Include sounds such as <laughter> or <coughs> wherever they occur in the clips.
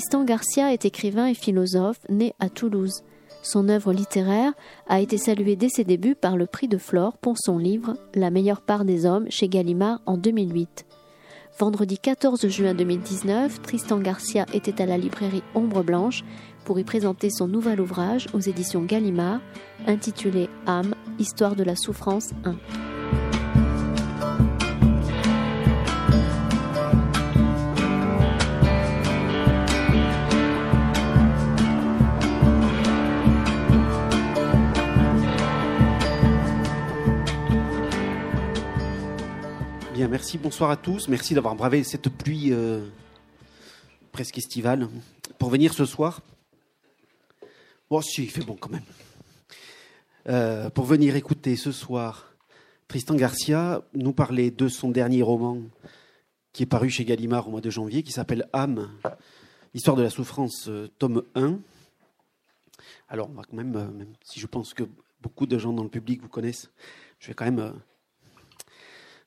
Tristan Garcia est écrivain et philosophe né à Toulouse. Son œuvre littéraire a été saluée dès ses débuts par le prix de Flore pour son livre La meilleure part des hommes chez Gallimard en 2008. Vendredi 14 juin 2019, Tristan Garcia était à la librairie Ombre Blanche pour y présenter son nouvel ouvrage aux éditions Gallimard intitulé Âme, Histoire de la souffrance 1. Merci, bonsoir à tous. Merci d'avoir bravé cette pluie euh, presque estivale pour venir ce soir. Bon, si, il fait bon quand même. Euh, pour venir écouter ce soir Tristan Garcia nous parler de son dernier roman qui est paru chez Gallimard au mois de janvier, qui s'appelle Âme, Histoire de la souffrance, euh, tome 1. Alors, on quand même, même si je pense que beaucoup de gens dans le public vous connaissent, je vais quand même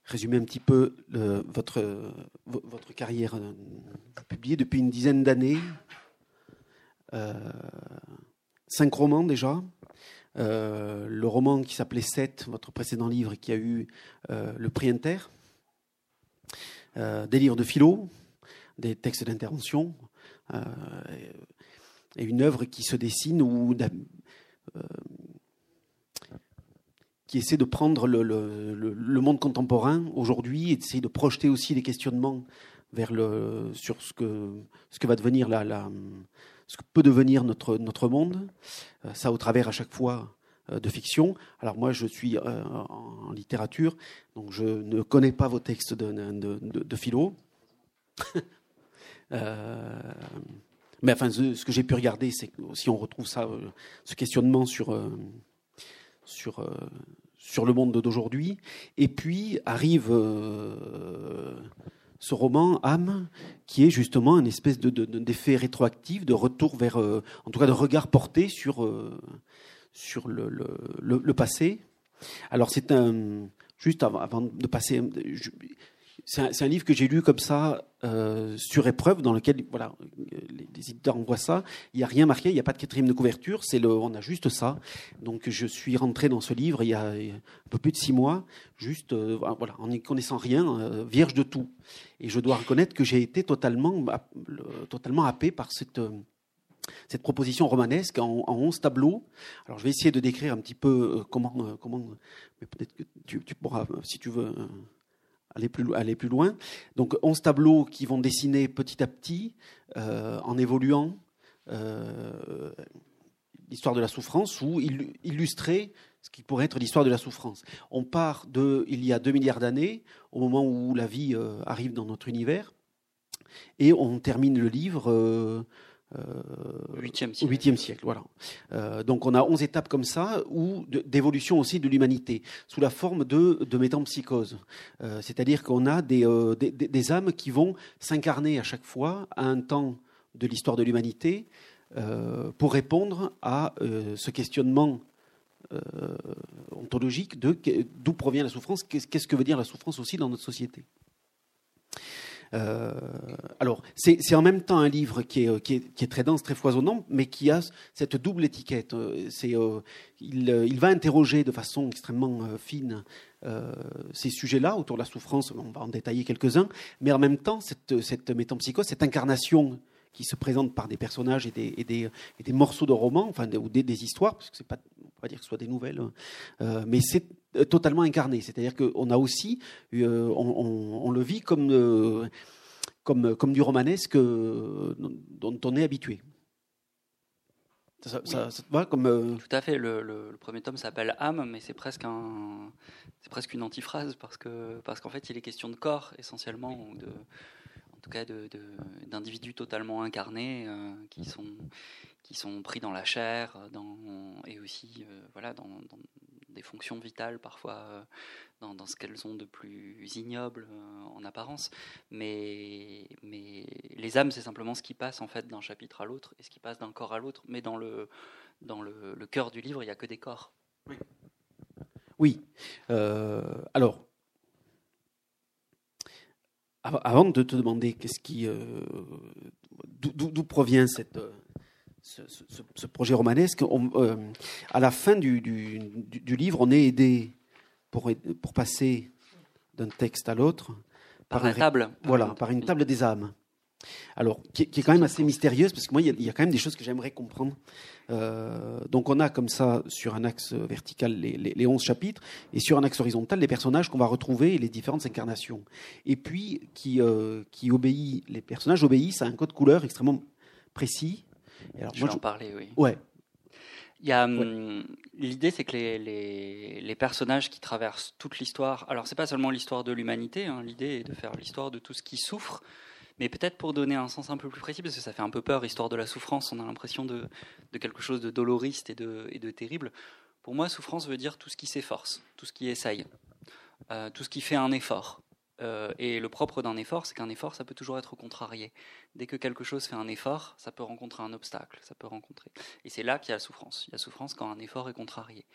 résumer un petit peu votre, votre carrière. Vous publiez depuis une dizaine d'années euh, cinq romans déjà. Euh, le roman qui s'appelait Sept, votre précédent livre qui a eu euh, le prix Inter. des livres de philo, des textes d'intervention, et une œuvre qui se dessine où qui essaie de prendre le, le, monde contemporain aujourd'hui et d'essayer de projeter aussi des questionnements vers le, sur ce que, ce que va devenir la, ce que peut devenir notre, notre monde. Euh, ça au travers à chaque fois euh, de fiction. Alors moi, je suis euh, en littérature, donc je ne connais pas vos textes de, de, philo. <laughs> mais enfin, ce, que j'ai pu regarder, c'est si on retrouve ça, ce questionnement sur sur sur le monde d'aujourd'hui. Et puis arrive euh, ce roman, âme, qui est justement un espèce d'effet de, rétroactif, de retour vers, euh, en tout cas de regard porté sur, euh, sur le, le, passé. Alors c'est un, juste avant, de passer, c'est un, livre que j'ai lu comme ça, euh, sur épreuve, dans lequel voilà, les, éditeurs envoient ça. Il n'y a rien marqué, il n'y a pas de quatrième de couverture, c'est le, on a juste ça. Donc je suis rentré dans ce livre il y a un peu plus de six mois, juste euh, voilà, en n'y connaissant rien, euh, vierge de tout. Et je dois reconnaître que j'ai été totalement, totalement happé par cette cette proposition romanesque en, en, 11 tableaux. Alors je vais essayer de décrire un petit peu comment, comment mais peut-être que tu, pourras, si tu veux, aller plus, loin. Donc 11 tableaux qui vont dessiner petit à petit, euh, en évoluant, euh, l'histoire de la souffrance ou illustrer ce qui pourrait être l'histoire de la souffrance. On part de il y a 2 milliards d'années, au moment où la vie euh, arrive dans notre univers, et on termine le livre 8e siècle. siècle voilà. Euh, donc on a 11 étapes comme ça, ou d'évolution aussi de l'humanité, sous la forme de, de métampsychose. Euh, c'est-à-dire qu'on a euh, des, des, des, âmes qui vont s'incarner à chaque fois à un temps de l'histoire de l'humanité pour répondre à ce questionnement ontologique de d'où provient la souffrance, qu'est-ce que veut dire la souffrance aussi dans notre société. Euh, alors, c'est en même temps un livre qui est, qui, est, très dense, très foisonnant, mais qui a cette double étiquette. Euh, euh, il, va interroger de façon extrêmement fine ces sujets-là autour de la souffrance. On va en détailler quelques-uns, mais en même temps, cette, cette métampsychose, cette incarnation qui se présente par des personnages et des, morceaux de romans, enfin, ou des, histoires, parce que c'est pas, on va dire que ce soit des nouvelles, mais c'est euh, totalement incarné. C'est-à-dire qu'on a aussi, euh, on, le vit comme, euh, comme, comme du romanesque dont on est habitué. Ça, va comme Tout à fait. Le, premier tome s'appelle âme, mais c'est presque un, c'est presque une antiphrase parce que parce qu'en fait, il est question de corps essentiellement, de, en tout cas de, d'individus totalement incarnés qui sont qui sont pris dans la chair, dans, et aussi voilà dans, des fonctions vitales parfois euh, dans, ce qu'elles ont de plus ignoble euh, en apparence. Mais, mais les âmes, c'est simplement ce qui passe en fait d'un chapitre à l'autre et ce qui passe d'un corps à l'autre. Mais dans le, dans le, cœur du livre, il n'y a que des corps. Oui. oui. Euh, alors, avant de te demander qu'est-ce qui, d'où provient cette, ce, projet romanesque, à la fin du, du, livre, on est aidé pour, pour passer d'un texte à l'autre par, par, une table. Voilà, par une table des âmes alors qui, est quand même assez mystérieuse parce que moi il y, a quand même des choses que j'aimerais comprendre. Euh, donc on a comme ça sur un axe vertical les, les, 11 chapitres et sur un axe horizontal les personnages qu'on va retrouver et les différentes incarnations. Et puis qui, euh, qui obéit, les personnages obéissent à un code couleur extrêmement précis. Alors, je vais en parler, oui. Ouais. Il y a hum, l'idée, c'est que les, les, les, personnages qui traversent toute l'histoire. Alors, c'est pas seulement l'histoire de l'humanité. Hein, l'idée est de faire l'histoire de tout ce qui souffre, mais peut-être pour donner un sens un peu plus précis, parce que ça fait un peu peur, histoire de la souffrance, on a l'impression de, quelque chose de doloriste et de, et de, terrible. Pour moi, souffrance veut dire tout ce qui s'efforce, tout ce qui essaye, euh, tout ce qui fait un effort. Euh, et le propre d'un effort, c'est qu'un effort, ça peut toujours être contrarié. Dès que quelque chose fait un effort, ça peut rencontrer un obstacle, ça peut rencontrer. Et c'est là qu'il y a la souffrance. Il y a souffrance quand un effort est contrarié.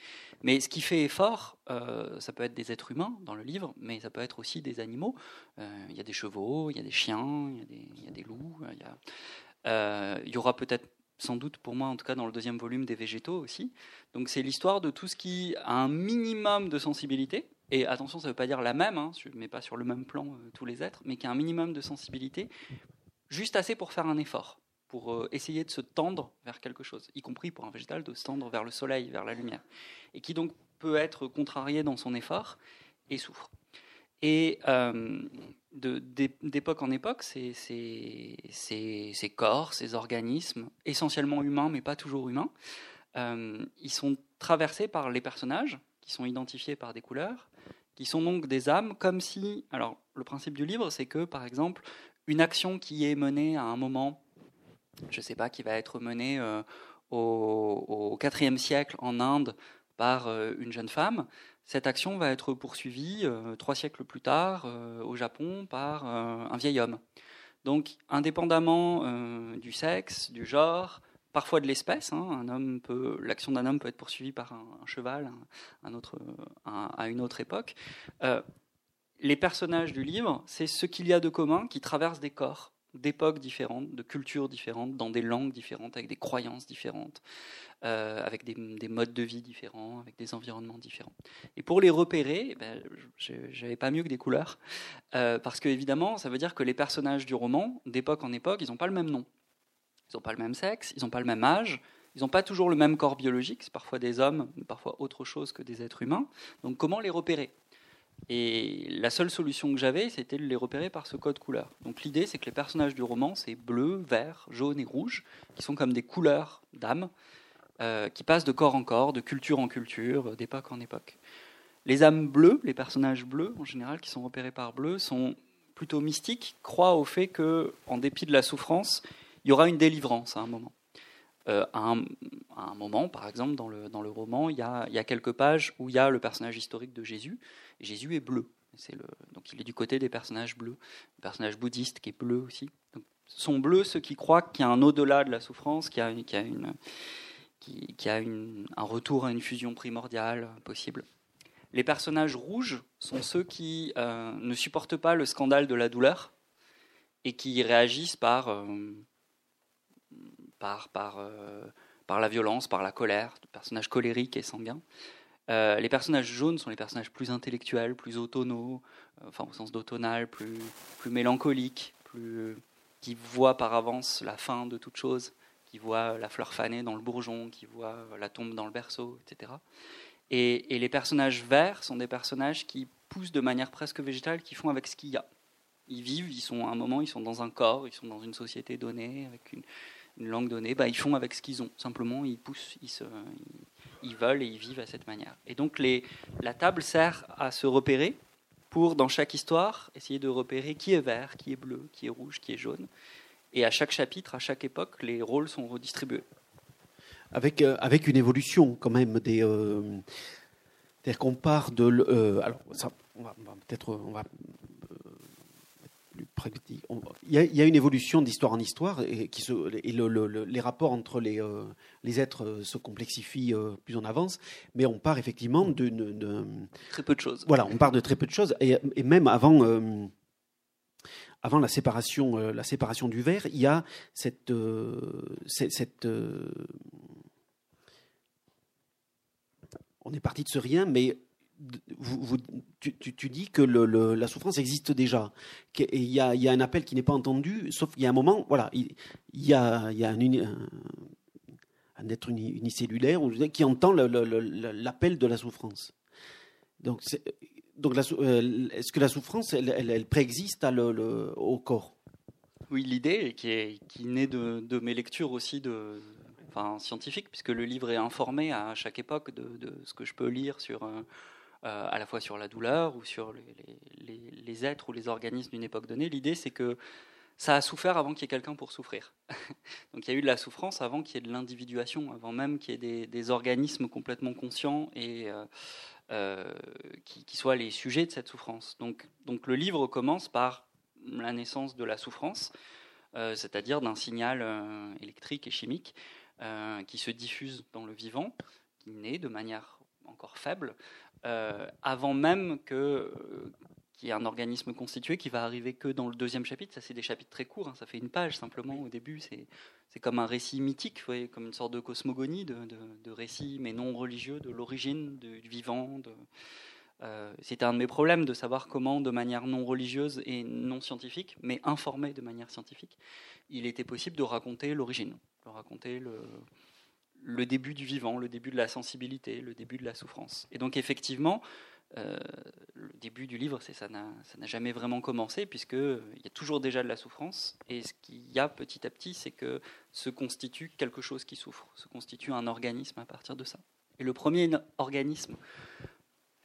Mais ce qui fait effort, euh, ça peut être des êtres humains dans le livre, mais ça peut être aussi des animaux. Euh, il y a des chevaux, il y a des chiens, il y a des, il y a des loups. Il y, il y aura peut-être sans doute pour moi en tout cas dans le deuxième volume des végétaux aussi. Donc c'est l'histoire de tout ce qui a un minimum de sensibilité, et attention, ça ne veut pas dire la même, hein, je pas sur le même plan euh, tous les êtres, mais qui a un minimum de sensibilité, juste assez pour faire un effort, pour euh, essayer de se tendre vers quelque chose, y compris pour un végétal de se tendre vers le soleil, vers la lumière, et qui donc peut être contrarié dans son effort et souffre. Et euh, d'époque en époque, ces, corps, ces organismes, essentiellement humains, mais pas toujours humains, ils sont traversés par les personnages, qui sont identifiés par des couleurs, qui sont donc des âmes, comme si, alors le principe du livre, c'est que, par exemple, une action qui est menée à un moment, je ne sais pas, qui va être menée euh, au IVe siècle en Inde par euh, une jeune femme, cette action va être poursuivie euh, trois siècles plus tard au Japon par un vieil homme. Donc, indépendamment du sexe, du genre, parfois de l'espèce. Hein. Un homme peut, l'action d'un homme peut être poursuivie par un, cheval, à une autre époque. Euh, les personnages du livre, c'est ce qu'il y a de commun qui traverse des corps, d'époques différentes, de cultures différentes, dans des langues différentes, avec des croyances différentes, euh, avec des, modes de vie différents, avec des environnements différents. Et pour les repérer, eh ben, j'avais pas mieux que des couleurs, euh, parce que évidemment, ça veut dire que les personnages du roman, d'époque en époque, ils n'ont pas le même nom. Ils n'ont pas le même sexe, ils n'ont pas le même âge, ils n'ont pas toujours le même corps biologique, c'est parfois des hommes, parfois autre chose que des êtres humains. Donc comment les repérer? Et la seule solution que j'avais, c'était de les repérer par ce code couleur. Donc l'idée, c'est que les personnages du roman, c'est bleu, vert, jaune et rouge, qui sont comme des couleurs d'âme, euh, qui passent de corps en corps, de culture en culture, d'époque en époque. Les âmes bleues, les personnages bleus en général, qui sont repérés par bleu, sont plutôt mystiques, croient au fait que, en dépit de la souffrance, il y aura une délivrance à un moment. Euh, à, un, moment, par exemple, dans le, dans le roman, il y, a, il y, a, quelques pages où il y a le personnage historique de Jésus. Jésus est bleu. C'est le, donc il est du côté des personnages bleus. Le personnage bouddhiste qui est bleu aussi. Sont bleus ceux qui croient qu'il y a un au-delà de la souffrance, qu'il y a, qu'il y a une, un retour à une fusion primordiale possible. Les personnages rouges sont ceux qui euh, ne supportent pas le scandale de la douleur et qui réagissent par, euh, par, par, euh, par la violence, par la colère, personnages colériques et sanguins. Euh, les personnages jaunes sont les personnages plus intellectuels, plus autonaux, euh, enfin au sens d'autonal, plus, plus mélancoliques, plus, qui voient par avance la fin de toute chose, qui voient la fleur fanée dans le bourgeon, qui voient la tombe dans le berceau, etc. Et, et les personnages verts sont des personnages qui poussent de manière presque végétale, qui font avec ce qu'il y a. Ils vivent, ils sont à un moment, ils sont dans un corps, ils sont dans une société donnée, avec une, une langue donnée, bah, ils font avec ce qu'ils ont. Simplement, ils poussent, ils, ils, veulent et ils vivent à cette manière. Et donc, les, la table sert à se repérer pour, dans chaque histoire, essayer de repérer qui est vert, qui est bleu, qui est rouge, qui est jaune. Et à chaque chapitre, à chaque époque, les rôles sont redistribués. Avec, euh, avec une évolution quand même des... Euh, c'est-à-dire qu'on part de... Euh, alors, ça, on va, peut-être... On va il y, a, une évolution d'histoire en histoire et, qui se, et les rapports entre les, euh, les, êtres euh, se complexifient euh, plus on avance, mais on part effectivement de, très peu de choses. Voilà, on part de très peu de choses et, même avant. avant la séparation, la séparation du verre, il y a cette, cette, on est parti de ce rien, mais tu, dis que la souffrance existe déjà. Il y, a, un appel qui n'est pas entendu, sauf qu'il y a un moment, voilà, il, y a, un, être unicellulaire qui entend l'appel de la souffrance. Donc, euh, est-ce que la souffrance, elle, préexiste au corps? Oui, l'idée qui, naît de, mes lectures aussi enfin, scientifiques, puisque le livre est informé à chaque époque de, ce que je peux lire sur... Euh, euh, à la fois sur la douleur ou sur les, êtres ou les organismes d'une époque donnée. L'idée, c'est que ça a souffert avant qu'il y ait quelqu'un pour souffrir. <laughs> Donc il y a eu de la souffrance avant qu'il y ait de l'individuation, avant même qu'il y ait des, organismes complètement conscients et euh, euh, qui, soient les sujets de cette souffrance. Donc, le livre commence par la naissance de la souffrance, c'est-à-dire d'un signal électrique et chimique qui se diffuse dans le vivant, qui naît de manière encore faible, avant même que euh, y ait un organisme constitué qui va arriver que dans le deuxième chapitre. Ça, c'est des chapitres très courts, hein. ça fait une page simplement au début. C'est, comme un récit mythique, voyez, comme une sorte de cosmogonie, de, de, récit, mais non religieux, de l'origine, du vivant. Euh, c'était un de mes problèmes de savoir comment, de manière non religieuse et non scientifique, mais informée de manière scientifique, il était possible de raconter l'origine, de raconter le, le début du vivant, le début de la sensibilité, le début de la souffrance. Et donc effectivement, euh, le début du livre, ça n'a jamais vraiment commencé, puisqu'il y a toujours déjà de la souffrance. Et ce qu'il y a petit à petit, c'est que se constitue quelque chose qui souffre, se constitue un organisme à partir de ça. Et le premier organisme,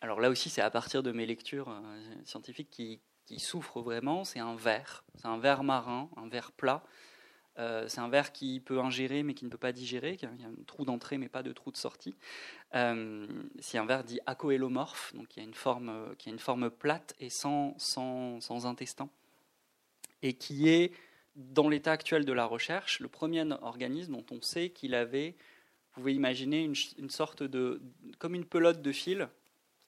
alors là aussi c'est à partir de mes lectures euh, scientifiques qui, qui souffre vraiment, c'est un ver, c'est un ver marin, un ver plat, euh, c'est un verre qui peut ingérer mais qui ne peut pas digérer, il y a un trou d'entrée mais pas de trou de sortie. Euh, c'est un verre dit acoélomorphe, forme, qui a une forme plate et sans, intestin, et qui est, dans l'état actuel de la recherche, le premier organisme dont on sait qu'il avait, vous pouvez imaginer, une, sorte comme une pelote de fil,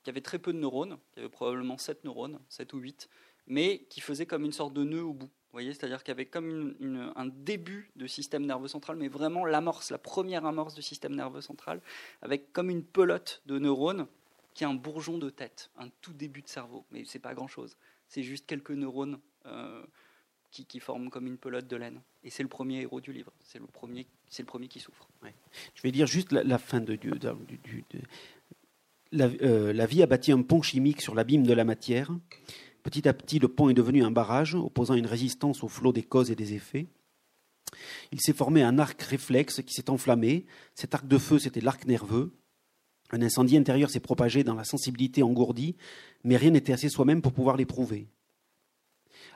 qui avait très peu de neurones, qui avait probablement 7 neurones, 7 ou 8, mais qui faisait comme une sorte de nœud au bout voyez, c'est-à-dire qu'il y avait comme un début de système nerveux central, mais vraiment l'amorce, la première amorce du système nerveux central, avec comme une pelote de neurones qui est un bourgeon de tête, un tout début de cerveau. Mais c'est pas grand-chose. C'est juste quelques neurones euh, qui, forment comme une pelote de laine. Et c'est le premier héros du livre. C'est le premier, c'est le premier qui souffre. Je vais dire juste la, fin de, du, euh, la vie a bâti un pont chimique sur l'abîme de la matière. Petit à petit, le pont est devenu un barrage, opposant une résistance au flot des causes et des effets. Il s'est formé un arc réflexe qui s'est enflammé. Cet arc de feu, c'était l'arc nerveux. Un incendie intérieur s'est propagé dans la sensibilité engourdie, mais rien n'était assez soi-même pour pouvoir l'éprouver.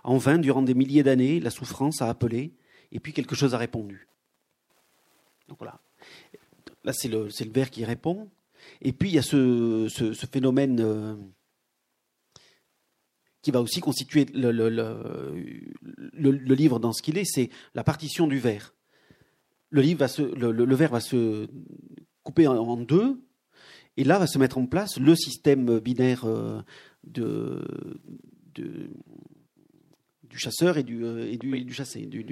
En vain, durant des milliers d'années, la souffrance a appelé, et puis quelque chose a répondu. Donc voilà. Là, c'est le, le verre qui répond. Et puis, il y a ce, phénomène euh, qui va aussi constituer le, le, livre dans ce qu'il est, c'est la partition du verre. Le, livre va se, le, verre va se couper en, deux, et là va se mettre en place le système binaire euh, de, de du chasseur et du, euh, et du, du chassé. Du,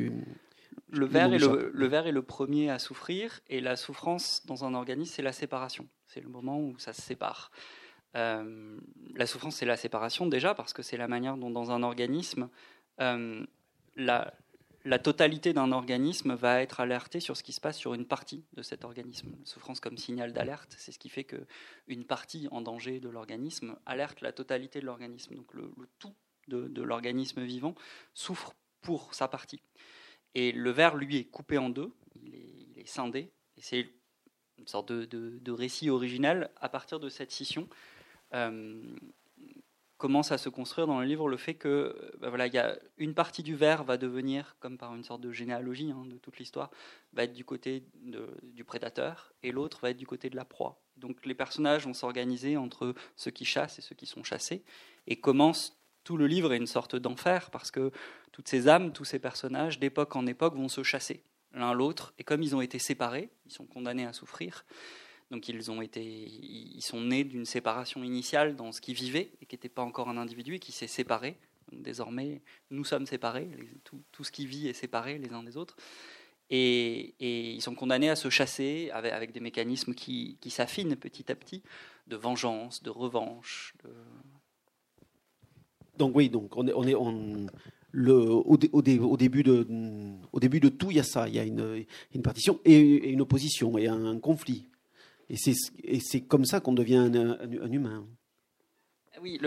le, verre est le, le verre est le premier à souffrir, et la souffrance dans un organisme, c'est la séparation. C'est le moment où ça se sépare. Euh, la souffrance, c'est la séparation déjà, parce que c'est la manière dont dans un organisme, euh, la, totalité d'un organisme va être alertée sur ce qui se passe sur une partie de cet organisme. La souffrance comme signal d'alerte, c'est ce qui fait qu'une partie en danger de l'organisme alerte la totalité de l'organisme. Donc le, tout de, l'organisme vivant souffre pour sa partie. Et le verre, lui, est coupé en deux, il est, scindé, c'est une sorte de, de, récit original à partir de cette scission commence à se construire dans le livre le fait que bah voilà, il y a une partie du verre va devenir, comme par une sorte de généalogie hein, de toute l'histoire, va être du côté du prédateur et l'autre va être du côté de la proie. Donc les personnages vont s'organiser entre ceux qui chassent et ceux qui sont chassés et commence tout le livre est une sorte d'enfer parce que toutes ces âmes, tous ces personnages d'époque en époque vont se chasser l'un l'autre et comme ils ont été séparés, ils sont condamnés à souffrir. Donc ils ont été, ils sont nés d'une séparation initiale dans ce qui vivait et qui n'était pas encore un individu et qui s'est séparé désormais, nous sommes séparés, tout, ce qui vit est séparé les uns des autres. Et, ils sont condamnés à se chasser avec, des mécanismes qui, s'affinent petit à petit, de vengeance, de revanche. Donc oui, donc on est, on est le, au, début de, au début de tout, il y a ça, il y a une, une partition et, une opposition et un, conflit. Et c'est comme ça qu'on devient un, humain. Oui,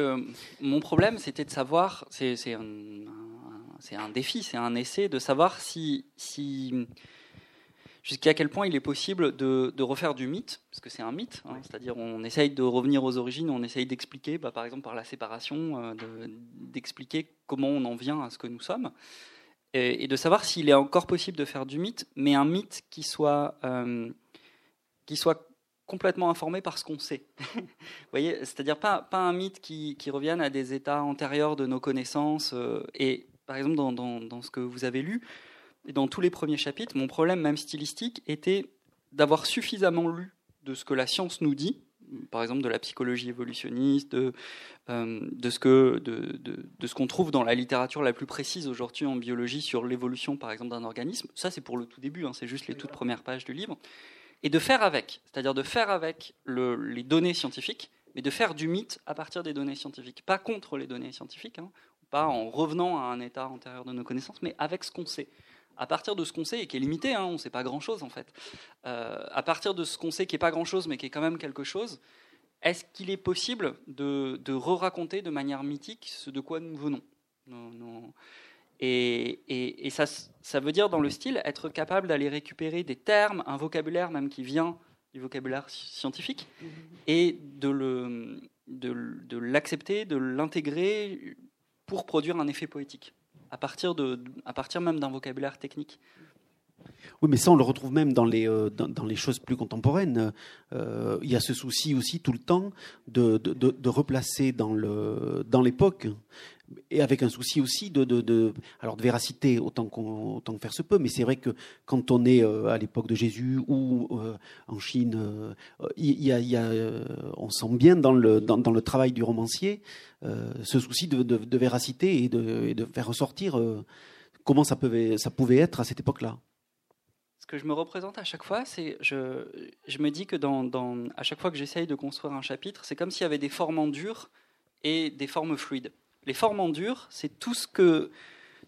mon problème, c'était de savoir, c'est un, un, défi, c'est un essai, de savoir si, si jusqu'à quel point il est possible de, refaire du mythe, parce que c'est un mythe, hein, c'est-à-dire on essaye de revenir aux origines, on essaye d'expliquer, bah, par exemple par la séparation, euh, d'expliquer comment on en vient à ce que nous sommes, et, de savoir s'il est encore possible de faire du mythe, mais un mythe qui soit, euh, qui soit complètement informé par ce qu'on sait. <laughs> Vous voyez, c'est-à-dire pas, pas un mythe qui, qui, revienne à des états antérieurs de nos connaissances, euh, et par exemple dans, dans ce que vous avez lu, et dans tous les premiers chapitres, mon problème, même stylistique, était d'avoir suffisamment lu de ce que la science nous dit, par exemple de la psychologie évolutionniste, de, euh, de ce que de, de, ce qu'on trouve dans la littérature la plus précise aujourd'hui en biologie sur l'évolution, par exemple, d'un organisme. Ça, c'est pour le tout début, hein, c'est juste les toutes premières pages du livre. Et de faire avec, c'est-à-dire de faire avec le, les données scientifiques, mais de faire du mythe à partir des données scientifiques, pas contre les données scientifiques, hein, pas en revenant à un état antérieur de nos connaissances, mais avec ce qu'on sait. À partir de ce qu'on sait et qui est limité, hein, on ne sait pas grand-chose en fait, euh, à partir de ce qu'on sait qui n'est pas grand-chose mais qui est quand même quelque chose, est-ce qu'il est possible de, re-raconter de manière mythique ce de quoi nous venons? Et, ça, ça, veut dire dans le style être capable d'aller récupérer des termes, un vocabulaire même qui vient du vocabulaire scientifique, et de l'accepter, de l'intégrer pour produire un effet poétique à partir, de, à partir même d'un vocabulaire technique. Oui, mais ça, on le retrouve même dans les, euh, dans, les choses plus contemporaines. Euh, il y a ce souci aussi tout le temps de, de, de replacer dans l'époque et avec un souci aussi de, alors de véracité autant autant que faire se peut mais c'est vrai que quand on est euh, à l'époque de Jésus ou euh, en Chine euh, il y a, on sent bien dans le dans, le travail du romancier ce souci de, véracité et de, faire ressortir comment ça pouvait ça pouvait être à cette époque-là ce que je me représente à chaque fois, c'est je, je me dis que dans, à chaque fois que j'essaye de construire un chapitre, c'est comme s'il y avait des formes en dur et des formes fluides. Les formes en dur, c'est tout ce que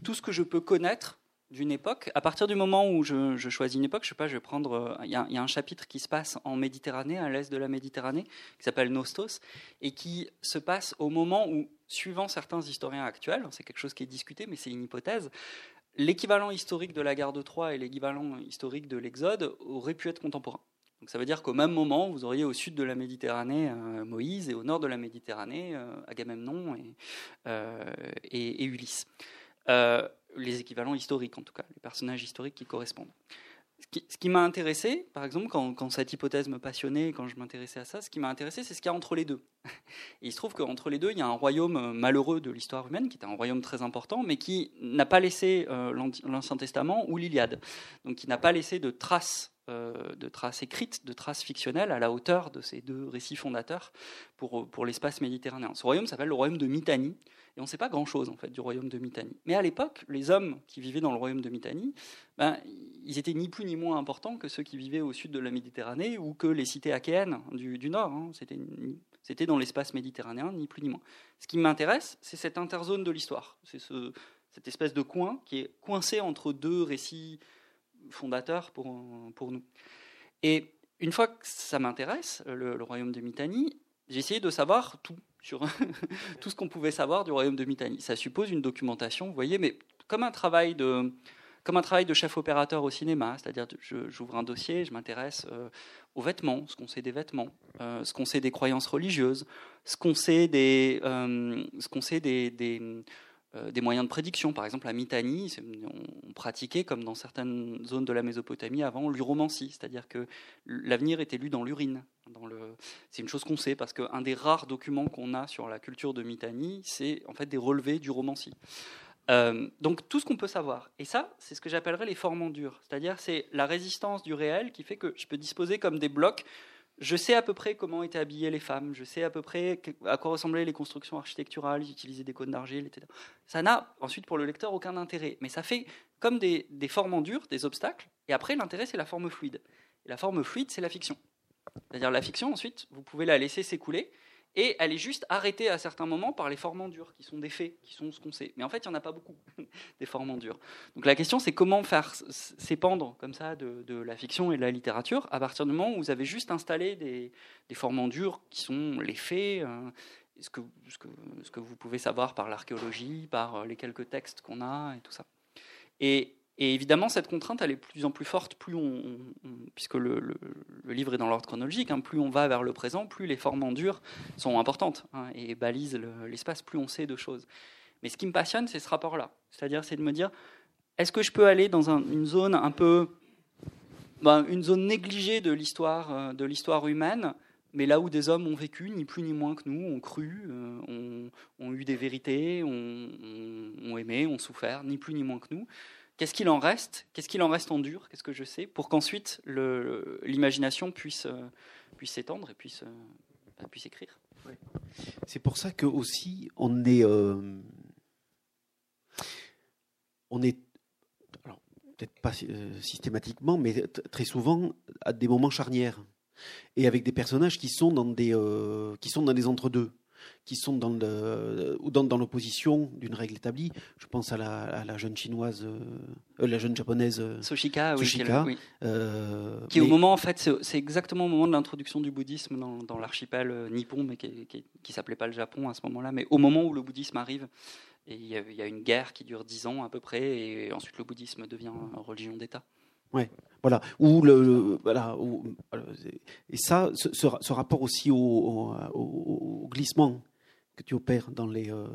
tout ce que je peux connaître d'une époque. À partir du moment où je, choisis une époque, je sais pas, je vais prendre. Euh, il y, a, un chapitre qui se passe en Méditerranée, à l'est de la Méditerranée, qui s'appelle Nostos, et qui se passe au moment où, suivant certains historiens actuels, c'est quelque chose qui est discuté, mais c'est une hypothèse, l'équivalent historique de la guerre de Troie et l'équivalent historique de l'Exode aurait pu être contemporain. Donc ça veut dire qu'au même moment, vous auriez au sud de la Méditerranée euh, Moïse et au nord de la Méditerranée euh, Agamemnon et, euh, Ulysse. les équivalents historiques en tout cas, les personnages historiques qui correspondent. Ce qui, m'a intéressé, par exemple, quand, cette hypothèse me passionnait, quand je m'intéressais à ça, ce qui m'a intéressé, c'est ce qu'il y a entre les deux. Il se trouve qu'entre les deux, il y a un royaume malheureux de l'histoire humaine, qui était un royaume très important, mais qui n'a pas laissé l'Ancien Testament ou l'Iliade. Donc qui n'a pas laissé de traces euh, de traces écrites, de traces fictionnelles à la hauteur de ces deux récits fondateurs pour, pour l'espace méditerranéen. Ce royaume s'appelle le royaume de Mitanni, et on ne sait pas grand-chose en fait du royaume de Mitanni. Mais à l'époque, les hommes qui vivaient dans le royaume de Mitanni, ben, ils étaient ni plus ni moins importants que ceux qui vivaient au sud de la Méditerranée ou que les cités achéennes du, du nord. Hein. C'était dans l'espace méditerranéen, ni plus ni moins. Ce qui m'intéresse, c'est cette interzone de l'histoire. C'est ce, cette espèce de coin qui est coincé entre deux récits fondateur pour, pour nous. Et une fois que ça m'intéresse, le, royaume de Mitanni, j'ai essayé de savoir tout sur <laughs> tout ce qu'on pouvait savoir du royaume de Mitanni. Ça suppose une documentation, vous voyez, mais comme un travail de comme un travail de chef opérateur au cinéma, c'est-à-dire j'ouvre un dossier, je m'intéresse euh, aux vêtements, ce qu'on sait des vêtements, euh, ce qu'on sait des croyances religieuses, ce qu'on sait des, euh, ce qu'on sait des, des moyens de prédiction. Par exemple, à Mitanni, on pratiquait, comme dans certaines zones de la Mésopotamie avant, l'uromancie, c'est-à-dire que l'avenir était lu dans l'urine. C'est une chose qu'on sait, parce qu'un des rares documents qu'on a sur la culture de Mitanni, c'est en fait des relevés d'uromancie. Euh, donc tout ce qu'on peut savoir. Et ça, c'est ce que j'appellerais les formes en dur. C'est-à-dire c'est la résistance du réel qui fait que je peux disposer comme des blocs je sais à peu près comment étaient habillées les femmes, je sais à peu près à quoi ressemblaient les constructions architecturales, j'utilisais des codes d'argile, etc. Ça n'a ensuite pour le lecteur aucun intérêt, mais ça fait comme des, des formes en dur, des obstacles, et après l'intérêt c'est la forme fluide. Et la forme fluide c'est la fiction. C'est-à-dire la fiction ensuite, vous pouvez la laisser s'écouler, et elle est juste arrêtée à certains moments par les formes durs, qui sont des faits, qui sont ce qu'on sait. Mais en fait, il n'y en a pas beaucoup, <laughs> des formes durs. Donc la question, c'est comment faire s'épandre comme ça de, la fiction et de la littérature à partir du moment où vous avez juste installé des, des qui sont les faits, euh, ce, que, ce, que, ce, que, vous pouvez savoir par l'archéologie, par euh, les quelques textes qu'on a et tout ça. Et et évidemment, cette contrainte, elle est de plus en plus forte, puisque le, livre est dans l'ordre chronologique, hein, plus on va vers le présent, plus les formes en dur sont importantes hein, et balisent l'espace, plus on sait de choses. Mais ce qui me passionne, c'est ce rapport-là. C'est-à-dire, c'est de me dire, est-ce que je peux aller dans une zone un peu, ben, une zone négligée de l'histoire, euh, de l'histoire humaine, mais là où des hommes ont vécu, ni plus ni moins que nous, ont cru, euh, ont, eu des vérités, ont aimé, ont souffert, ni plus ni moins que nous. Qu'est-ce qu'il en reste Qu'est-ce qu'il en reste en dur Qu'est-ce que je sais Pour qu'ensuite l'imagination puisse euh, puisse s'étendre et puisse euh, bah, puisse écrire. C'est pour ça que aussi on est euh, on est peut-être pas systématiquement, mais très souvent à des moments charnières. Et avec des personnages qui sont dans des qui sont dans des entre-deux qui sont dans le, ou dans, dans l'opposition d'une règle établie. Je pense à la, à la jeune chinoise, euh, la jeune japonaise euh, Soshika, oui, euh, qui, au moment en fait, c'est exactement au moment de l'introduction du bouddhisme dans, dans l'archipel nippon, mais qui, qui, qui s'appelait pas le Japon à ce moment-là, mais au moment où le bouddhisme arrive. Et il y, a, il y a une guerre qui dure dix ans à peu près, et ensuite le bouddhisme devient religion d'État. Ouais, voilà. Ou le, voilà. et ça, ce, ce, rapport aussi au, au, glissement que tu opères dans les. Euh,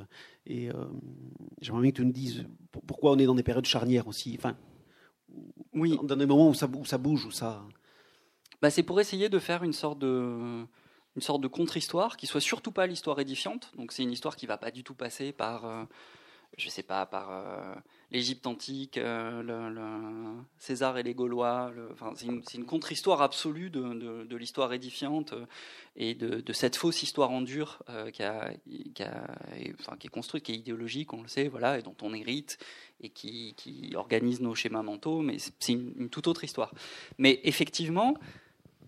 et euh, j'aimerais bien que tu nous dises pourquoi on est dans des périodes charnières aussi. Enfin, oui. Dans des moments où ça, où ça bouge, où ça. Bah, c'est pour essayer de faire une sorte de une sorte de contre-histoire qui soit surtout pas l'histoire édifiante. Donc c'est une histoire qui va pas du tout passer par, euh, je sais pas, par l'Égypte antique, euh, César et les Gaulois. c'est une, contre-histoire absolue de, de, l'histoire édifiante euh, et de, cette fausse histoire en dur euh, qui, a, qui, a, qui, est construite, qui est idéologique, on le sait, voilà, et dont on hérite et qui, qui organise nos schémas mentaux. Mais c'est une toute autre histoire. Mais effectivement,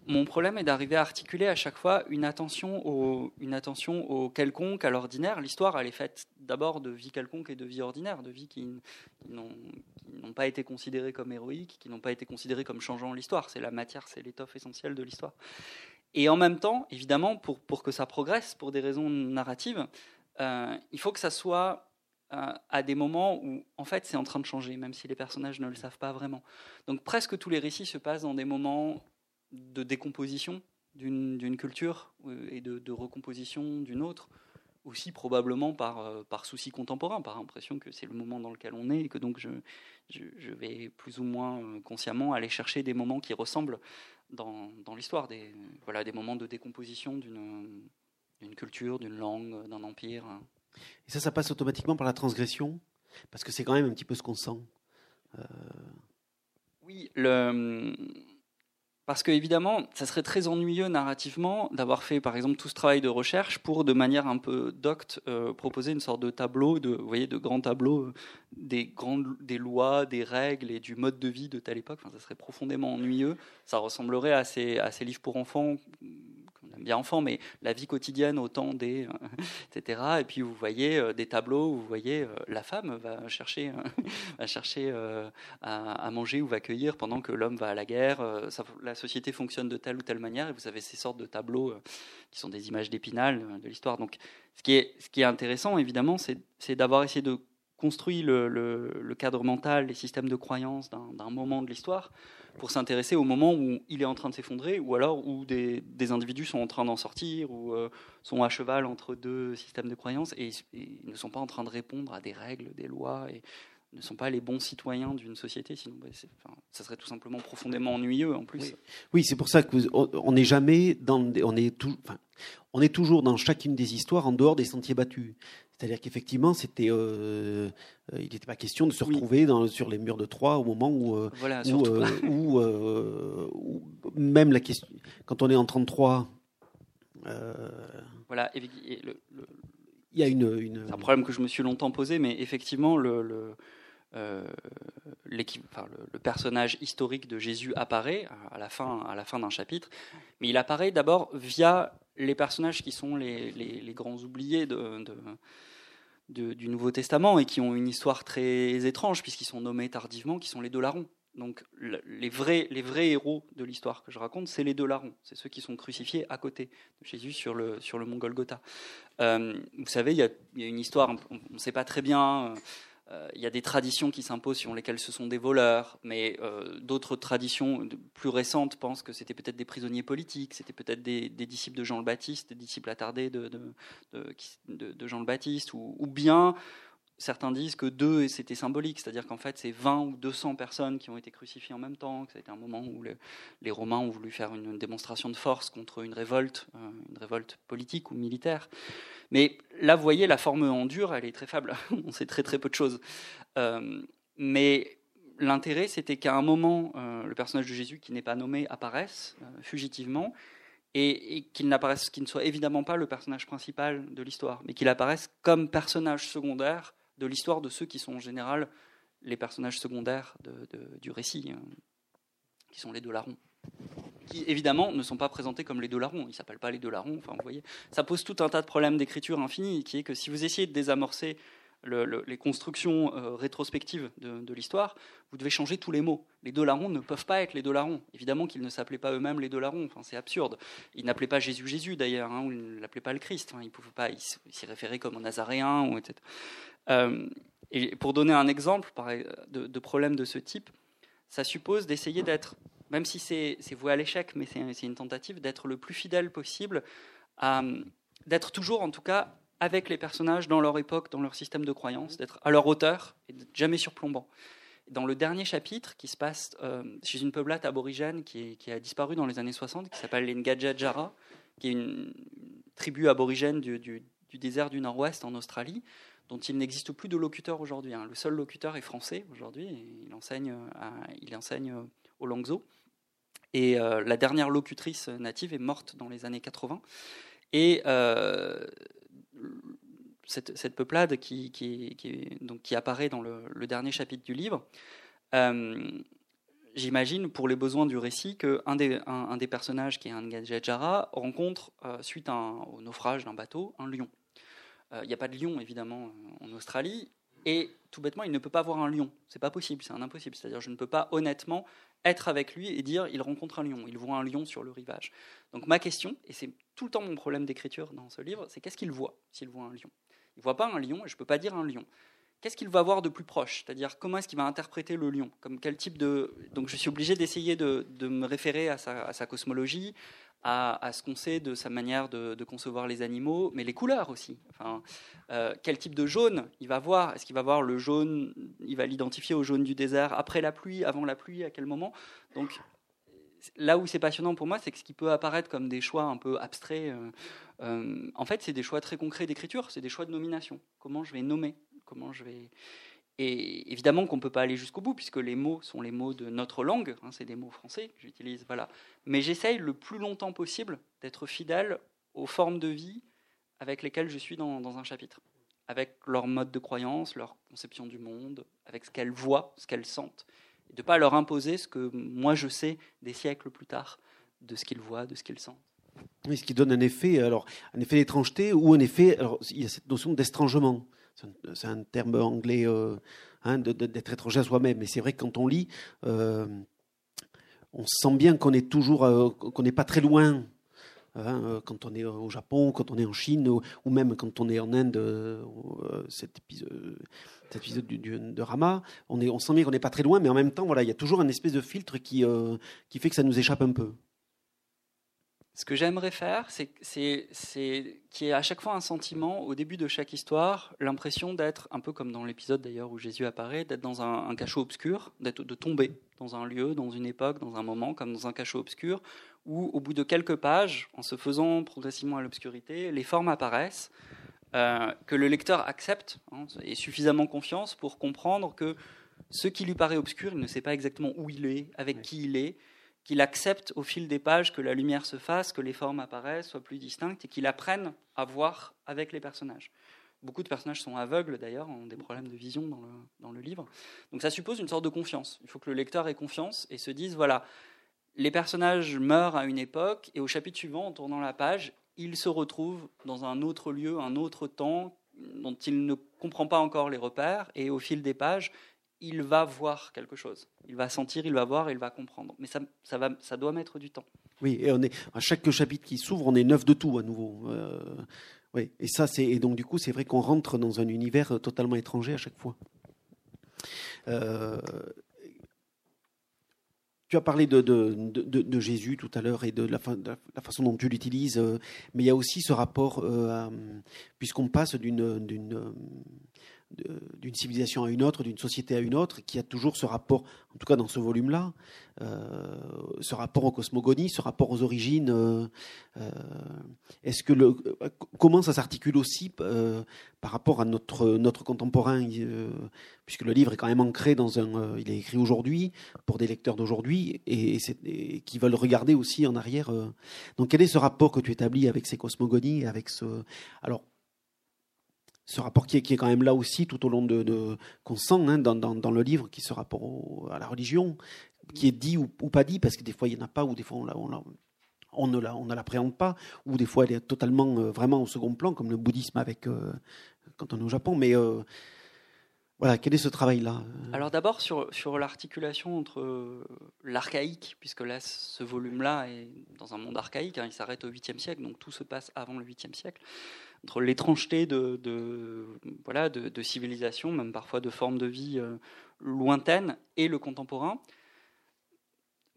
mon problème est d'arriver à articuler à chaque fois une attention au, une attention quelconque, à l'ordinaire. L'histoire, elle est faite d'abord de vie quelconque et de vie ordinaire, de vie qui, n'ont pas été considérées comme héroïques, qui n'ont pas été considérées comme changeant l'histoire. C'est la matière, c'est l'étoffe essentielle de l'histoire. Et en même temps, évidemment, pour, pour que ça progresse, pour des raisons narratives, euh, il faut que ça soit euh, à des moments où, en fait, c'est en train de changer, même si les personnages ne le savent pas vraiment. Donc presque tous les récits se passent dans des moments de décomposition d'une culture euh, et de, recomposition d'une autre, aussi probablement par, euh, par souci contemporain, par impression que c'est le moment dans lequel on est et que donc je, je, vais plus ou moins euh, consciemment aller chercher des moments qui ressemblent dans, dans l'histoire, des, voilà, des moments de décomposition d'une culture, d'une langue, d'un empire. Et ça, ça passe automatiquement par la transgression Parce que c'est quand même un petit peu ce qu'on sent. Oui, le parce que évidemment, ça serait très ennuyeux narrativement d'avoir fait, par exemple, tout ce travail de recherche pour, de manière un peu docte, euh, proposer une sorte de tableau, de, vous voyez, de grands tableaux euh, des grandes, des lois, des règles et du mode de vie de telle époque. Ça serait profondément ennuyeux. Ça ressemblerait à ces, à ces livres pour enfants bien enfant, mais la vie quotidienne au temps des, euh, <laughs> etc. Et puis vous voyez euh, des tableaux où vous voyez euh, la femme va chercher, <laughs> va chercher à, manger ou va cueillir pendant que l'homme va à la guerre. la société fonctionne de telle ou telle manière et vous avez ces sortes de tableaux qui sont des images d'épinal de l'histoire. Donc ce qui est, ce qui est intéressant évidemment, c'est d'avoir essayé de construire le, cadre mental, les systèmes de croyance d'un moment de l'histoire pour s'intéresser au moment où il est en train de s'effondrer, ou alors où des, individus sont en train d'en sortir, ou euh, sont à cheval entre deux systèmes de croyances, et, ne sont pas en train de répondre à des règles, des lois, et ne sont pas les bons citoyens d'une société, sinon bah, ça serait tout simplement profondément ennuyeux en plus. Oui, c'est pour ça qu'on n'est jamais dans, on est, tout, on est toujours dans chacune des histoires en dehors des sentiers battus. C'est-à-dire qu'effectivement, c'était, il n'était pas question de se retrouver dans, sur les murs de Troie au moment où, voilà, où, même la question, quand on est en 33. voilà, il y a une, une... C'est un problème que je me suis longtemps posé, mais effectivement, le, le, euh, enfin, le, personnage historique de Jésus apparaît à la fin, à la fin d'un chapitre, mais il apparaît d'abord via les personnages qui sont les, les, grands oubliés de, de, du Nouveau Testament et qui ont une histoire très étrange puisqu'ils sont nommés tardivement, qui sont les deux larrons. Donc les vrais, les vrais héros de l'histoire que je raconte, c'est les deux larrons. C'est ceux qui sont crucifiés à côté de Jésus sur le, sur le mont Golgotha. Euh, vous savez, il y, a, il y, a, une histoire, on ne sait pas très bien. Euh, il y a des traditions qui s'imposent sur lesquelles ce sont des voleurs, mais euh, d'autres traditions plus récentes pensent que c'était peut-être des prisonniers politiques, c'était peut-être des, disciples de Jean le Baptiste, des disciples attardés de, Jean le Baptiste, ou bien certains disent que deux, c'était symbolique, c'est-à-dire qu'en fait, c'est 20 ou 200 personnes qui ont été crucifiées en même temps, que ça a été un moment où les Romains ont voulu faire une démonstration de force contre une révolte, euh, une révolte politique ou militaire. Mais là, vous voyez, la forme en dur, elle est très faible. <laughs> On sait très très peu de choses. Euh, mais l'intérêt, c'était qu'à un moment, euh, le personnage de Jésus, qui n'est pas nommé, apparaisse fugitivement et, qu'il n'apparaisse, qu'il ne soit évidemment pas le personnage principal de l'histoire, mais qu'il apparaisse comme personnage secondaire de l'histoire de ceux qui sont en général les personnages secondaires du récit, hein, qui sont les deux larrons. Qui évidemment ne sont pas présentés comme les deux larrons, ils ne s'appellent pas les deux larrons, enfin vous voyez. Ça pose tout un tas de problèmes d'écriture infinie, qui est que si vous essayez de désamorcer les constructions euh, rétrospectives de, l'histoire, vous devez changer tous les mots. Les deux larrons ne peuvent pas être les deux larrons. Évidemment qu'ils ne s'appelaient pas eux-mêmes les deux larrons. Enfin, c'est absurde. Ils n'appelaient pas Jésus Jésus d'ailleurs, hein, ils ne l'appelaient pas le Christ. Ils pouvaient pas. s'y référaient comme au Nazaréen, ou etc. Euh, et pour donner un exemple de, de problème de ce type, ça suppose d'essayer d'être, même si c'est voué à l'échec, mais c'est une tentative, d'être le plus fidèle possible, d'être toujours en tout cas avec les personnages dans leur époque, dans leur système de croyance, d'être à leur hauteur et jamais surplombant. Dans le dernier chapitre, qui se passe euh, chez une peuplate aborigène qui, a disparu dans les années 60, qui s'appelle les Ngajajara, qui est une tribu aborigène du désert du Nord-Ouest en Australie, dont il n'existe plus de locuteur aujourd'hui. Hein. Le seul locuteur est français aujourd'hui, il enseigne, il enseigne au Langso. Et euh, la dernière locutrice native est morte dans les années 80. Et euh, cette, peuplade qui, apparaît dans le, dernier chapitre du livre, euh, j'imagine, pour les besoins du récit, qu'un des, un, des personnages, qui est un Ngajajara, rencontre, suite au naufrage d'un bateau, un lion. Il n'y a pas de lion, évidemment, en Australie. Et tout bêtement, il ne peut pas voir un lion. C'est pas possible, c'est un impossible. C'est-à-dire, je ne peux pas honnêtement être avec lui et dire il rencontre un lion, il voit un lion sur le rivage. Donc ma question, et c'est tout le temps mon problème d'écriture dans ce livre, c'est qu'est-ce qu'il voit s'il voit un lion? Il voit pas un lion et je peux pas dire un lion. Qu'est-ce qu'il va voir de plus proche? C'est-à-dire comment est-ce qu'il va interpréter le lion? Comme quel type de Donc je suis obligé d'essayer de, me référer à sa cosmologie, à, ce qu'on sait de sa manière de, concevoir les animaux, mais les couleurs aussi. Enfin, euh, quel type de jaune il va voir? Est-ce qu'il va voir le jaune Il va l'identifier au jaune du désert après la pluie, avant la pluie, à quel moment? Donc là où c'est passionnant pour moi, c'est que ce qui peut apparaître comme des choix un peu abstraits, euh, euh, en fait, c'est des choix très concrets d'écriture, c'est des choix de nomination. Comment je vais nommer? Comment je vais et évidemment qu'on ne peut pas aller jusqu'au bout, puisque les mots sont les mots de notre langue, hein, c'est des mots français que j'utilise. Voilà. Mais j'essaye le plus longtemps possible d'être fidèle aux formes de vie avec lesquelles je suis dans, un chapitre, avec leur mode de croyance, leur conception du monde, avec ce qu'elles voient, ce qu'elles sentent, et de ne pas leur imposer ce que moi je sais des siècles plus tard de ce qu'ils voient, de ce qu'ils sentent. Oui, ce qui donne un effet, alors un effet d'étrangeté ou un effet, alors il y a cette notion d'estrangement c'est un, terme anglais euh, hein, d'être étranger à soi-même. Mais c'est vrai que quand on lit, euh, on sent bien qu'on est toujours, euh, qu'on n'est pas très loin. Hein, quand on est au Japon, quand on est en Chine, ou, même quand on est en Inde, cet épisode, épisode de Rama, on, est, on sent bien qu'on n'est pas très loin, mais en même temps, voilà, il y a toujours un espèce de filtre qui, qui fait que ça nous échappe un peu. Ce que j'aimerais faire, c'est qu'il y ait à chaque fois un sentiment, au début de chaque histoire, l'impression d'être, un peu comme dans l'épisode d'ailleurs où Jésus apparaît, d'être dans un, cachot obscur, d'être, de tomber dans un lieu, dans une époque, dans un moment, comme dans un cachot obscur, où au bout de quelques pages, en se faisant progressivement à l'obscurité, les formes apparaissent, euh, que le lecteur accepte hein, et suffisamment confiance pour comprendre que ce qui lui paraît obscur, il ne sait pas exactement où il est, avec qui il est, qu'il accepte au fil des pages que la lumière se fasse, que les formes apparaissent, soient plus distinctes, et qu'il apprenne à voir avec les personnages. Beaucoup de personnages sont aveugles d'ailleurs, ont des problèmes de vision dans le, livre. Donc ça suppose une sorte de confiance. Il faut que le lecteur ait confiance et se dise, voilà, les personnages meurent à une époque, et au chapitre suivant, en tournant la page, ils se retrouvent dans un autre lieu, un autre temps, dont il ne comprend pas encore les repères, et au fil des pages, il va voir quelque chose. Il va sentir, il va voir, il va comprendre. Mais ça, ça, va, ça doit mettre du temps. Oui, et on est à chaque chapitre qui s'ouvre, on est neuf de tout à nouveau. Euh, oui, et ça, c'est et donc du coup, c'est vrai qu'on rentre dans un univers totalement étranger à chaque fois. Euh, tu as parlé de, de, de, Jésus tout à l'heure et de la, façon dont tu l'utilises, euh, mais il y a aussi ce rapport, puisqu'on passe d'une d'une civilisation à une autre, d'une société à une autre, qui a toujours ce rapport, en tout cas dans ce volume-là, euh, ce rapport aux cosmogonies, ce rapport aux origines. Euh, euh, est-ce que comment ça s'articule aussi par rapport à notre notre contemporain, puisque le livre est quand même ancré dans un, il est écrit aujourd'hui pour des lecteurs d'aujourd'hui et, et, qui veulent regarder aussi en arrière. donc quel est ce rapport que tu établis avec ces cosmogonies, avec ce, alors ce rapport qui est, quand même là aussi tout au long de, qu'on sent hein, dans, le livre, qui est ce rapport à la religion, qui est dit ou, pas dit, parce que des fois il n'y en a pas, ou des fois on, ne, l'appréhende pas, ou des fois elle est totalement euh, vraiment au second plan, comme le bouddhisme euh, quand on est au Japon. Mais euh, voilà, quel est ce travail-là Alors d'abord sur, sur l'articulation entre l'archaïque, puisque là ce volume-là est dans un monde archaïque, hein, il s'arrête au 8e siècle, donc tout se passe avant le 8e siècle entre l'étrangeté de, voilà, de, civilisation, même parfois de formes de vie euh, lointaines, et le contemporain.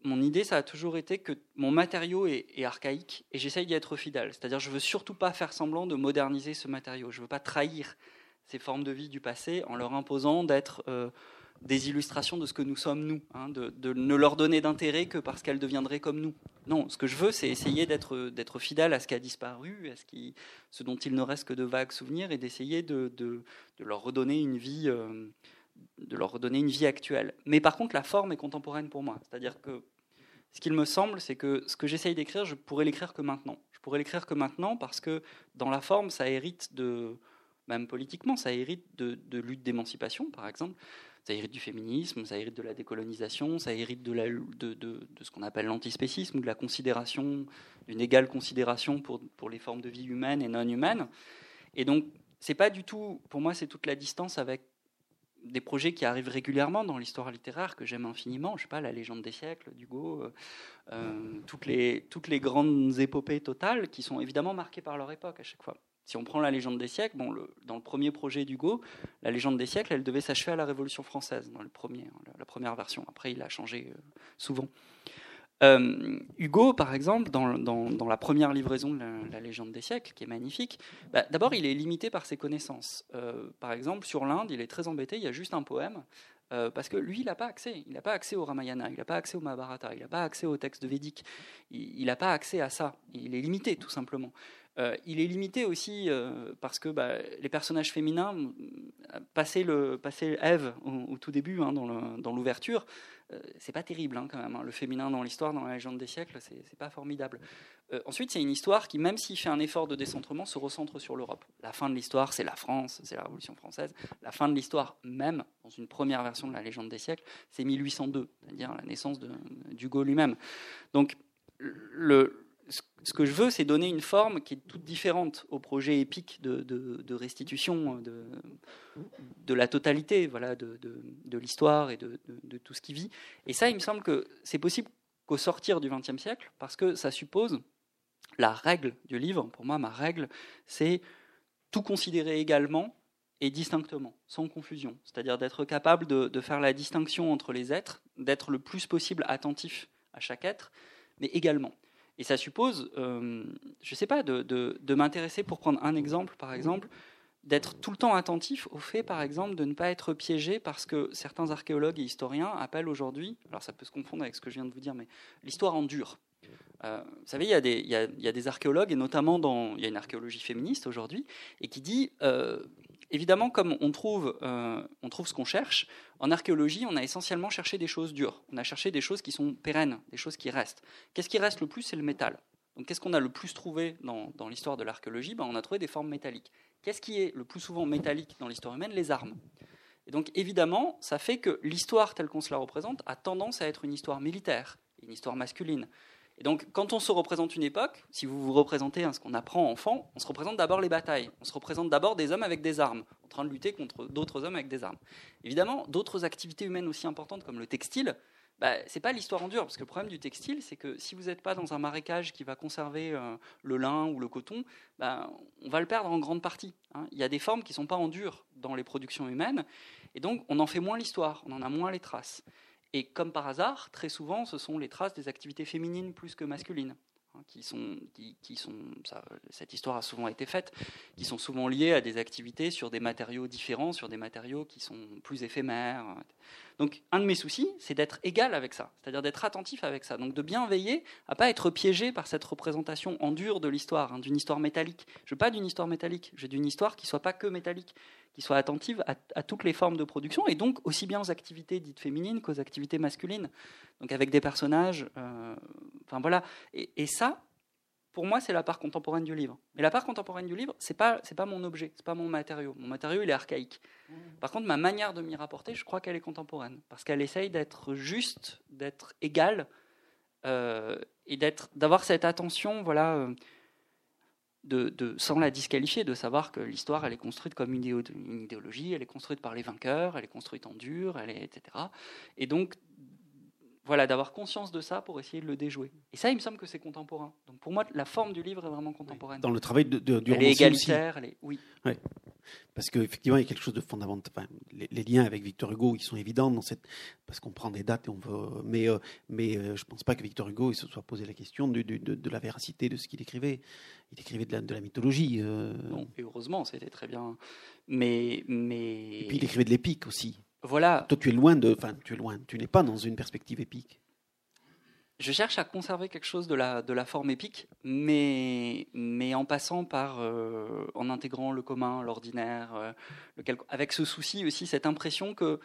Mon idée, ça a toujours été que mon matériau est, archaïque et j'essaye d'y être fidèle. C'est-à-dire, je veux surtout pas faire semblant de moderniser ce matériau. Je veux pas trahir ces formes de vie du passé en leur imposant d'être euh, des illustrations de ce que nous sommes nous, hein, de, ne leur donner d'intérêt que parce qu'elles deviendraient comme nous. Non, ce que je veux, c'est essayer d'être, fidèle à ce qui a disparu, à ce, qui, ce dont il ne reste que de vagues souvenirs, et d'essayer de, de, leur redonner une vie, euh, de leur redonner une vie actuelle. Mais par contre, la forme est contemporaine pour moi. C'est-à-dire que ce qu'il me semble, c'est que ce que j'essaye d'écrire, je pourrais l'écrire que maintenant. Je pourrais l'écrire que maintenant parce que dans la forme, ça hérite de, même politiquement, ça hérite de, de lutte d'émancipation, par exemple ça hérite du féminisme, ça hérite de la décolonisation, ça hérite de, ce qu'on appelle l'antispécisme, de la considération, d'une égale considération pour, pour les formes de vie humaines et non humaines. Et donc, c'est pas du tout, pour moi, c'est toute la distance avec des projets qui arrivent régulièrement dans l'histoire littéraire que j'aime infiniment. Je sais pas, la légende des siècles d'Hugo, euh, euh, toutes les toutes les grandes épopées totales qui sont évidemment marquées par leur époque à chaque fois. Si on prend la légende des siècles, bon, dans le premier projet d'Hugo, la légende des siècles, elle devait s'achever à la Révolution française, dans hein, la, première version. Après, il a changé euh, souvent. Euh, Hugo, par exemple, dans, dans, la première livraison de la, légende des siècles, qui est magnifique, bah, d'abord, il est limité par ses connaissances. Euh, par exemple, sur l'Inde, il est très embêté, il y a juste un poème, parce que lui, il n'a pas accès. Il n'a pas accès au Ramayana, il n'a pas accès au Mahabharata, il n'a pas accès au texte védique, il n'a pas accès à ça. Il est limité, tout simplement. Euh, il est limité aussi euh, parce que bah, les personnages féminins, passer le, passer Eve au, tout début, hein, dans l'ouverture, euh, c'est pas terrible hein, quand même. Hein. Le féminin dans l'histoire, dans la légende des siècles, c'est pas formidable. ensuite, c'est une histoire qui, même s'il fait un effort de décentrement, se recentre sur l'Europe. La fin de l'histoire, c'est la France, c'est la Révolution française. La fin de l'histoire, même dans une première version de la légende des siècles, c'est 1802, c'est-à-dire la naissance d'Hugo lui-même. Donc, le, ce que je veux, c'est donner une forme qui est toute différente au projet épique de, restitution de, de, la totalité voilà, de, l'histoire et de, tout ce qui vit. Et ça, il me semble que c'est possible qu'au sortir du XXe siècle, parce que ça suppose la règle du livre. Pour moi, ma règle, c'est tout considérer également et distinctement, sans confusion. C'est-à-dire d'être capable de faire la distinction entre les êtres, d'être le plus possible attentif à chaque être, mais également et ça suppose, euh, je ne sais pas, de, m'intéresser, pour prendre un exemple, par exemple, d'être tout le temps attentif au fait, par exemple, de ne pas être piégé parce que certains archéologues et historiens appellent aujourd'hui, alors ça peut se confondre avec ce que je viens de vous dire, mais l'histoire en dur. Euh, vous savez, il y, a des, il, y a, des, archéologues, et notamment dans, il y a une archéologie féministe aujourd'hui, et qui dit, euh, évidemment, comme on trouve, euh, on trouve ce qu'on cherche, en archéologie, on a essentiellement cherché des choses dures. On a cherché des choses qui sont pérennes, des choses qui restent. Qu'est-ce qui reste le plus C'est le métal. Donc, qu'est-ce qu'on a le plus trouvé dans, dans l'histoire de l'archéologie? Ben, On a trouvé des formes métalliques. Qu'est-ce qui est le plus souvent métallique dans l'histoire humaine? Les armes. Et donc, évidemment, ça fait que l'histoire telle qu'on se la représente a tendance à être une histoire militaire, une histoire masculine. Et donc, quand on se représente une époque, si vous vous représentez ce qu'on apprend enfant, on se représente d'abord les batailles. On se représente d'abord des hommes avec des armes, en train de lutter contre d'autres hommes avec des armes. Évidemment, d'autres activités humaines aussi importantes comme le textile, bah, c'est pas l'histoire en dur, parce que le problème du textile, c'est que si vous n'êtes pas dans un marécage qui va conserver euh, le lin ou le coton, bah, on va le perdre en grande partie. Hein. Il y a des formes qui ne sont pas en dur dans les productions humaines, et donc on en fait moins l'histoire, on en a moins les traces. Et comme par hasard, très souvent, ce sont les traces des activités féminines plus que masculines. Hein, qui sont, qui, sont cette histoire a souvent été faite, qui sont souvent liées à des activités sur des matériaux différents, sur des matériaux qui sont plus éphémères. Donc, un de mes soucis, c'est d'être égal avec ça, c'est-à-dire d'être attentif avec ça. Donc, de bien veiller à pas être piégé par cette représentation en dur de l'histoire, hein, d'une histoire métallique. Je veux pas d'une histoire métallique, je veux d'une histoire qui soit pas que métallique, qui soit attentive à, toutes les formes de production et donc aussi bien aux activités dites féminines qu'aux activités masculines. Donc, avec des personnages, euh, enfin voilà. Et, ça, pour moi, c'est la part contemporaine du livre. Mais la part contemporaine du livre, c'est pas c'est pas mon objet, c'est pas mon matériau. Mon matériau, il est archaïque. Mmh. Par contre, ma manière de m'y rapporter, je crois qu'elle est contemporaine parce qu'elle essaye d'être juste, d'être égale euh, et d'être d'avoir cette attention, voilà. Euh, de, de, sans la disqualifier, de savoir que l'histoire, elle est construite comme une, idéologie, elle est construite par les vainqueurs, elle est construite en dur, elle est, etc. Et donc, voilà, d'avoir conscience de ça pour essayer de le déjouer. Et ça, il me semble que c'est contemporain. Donc pour moi, la forme du livre est vraiment contemporaine. Dans le travail de, de, du elle est égalitaire, elle est... oui. Parce qu'effectivement, il y a quelque chose de fondamental. les, liens avec Victor Hugo, ils sont évidents dans cette, parce qu'on prend des dates et on veut. Mais, euh, mais euh, je ne pense pas que Victor Hugo il se soit posé la question de, de la véracité de ce qu'il écrivait. Il écrivait de la, de la mythologie. Euh. Non, et heureusement, c'était très bien. Mais, mais. Et puis il écrivait de l'épique aussi. Voilà. Toi, tu es loin de. Enfin, tu es loin. Tu n'es pas dans une perspective épique. Je cherche à conserver quelque chose de la, de la forme épique, mais, mais en passant par. Euh, en intégrant le commun, l'ordinaire, euh, avec ce souci aussi, cette impression que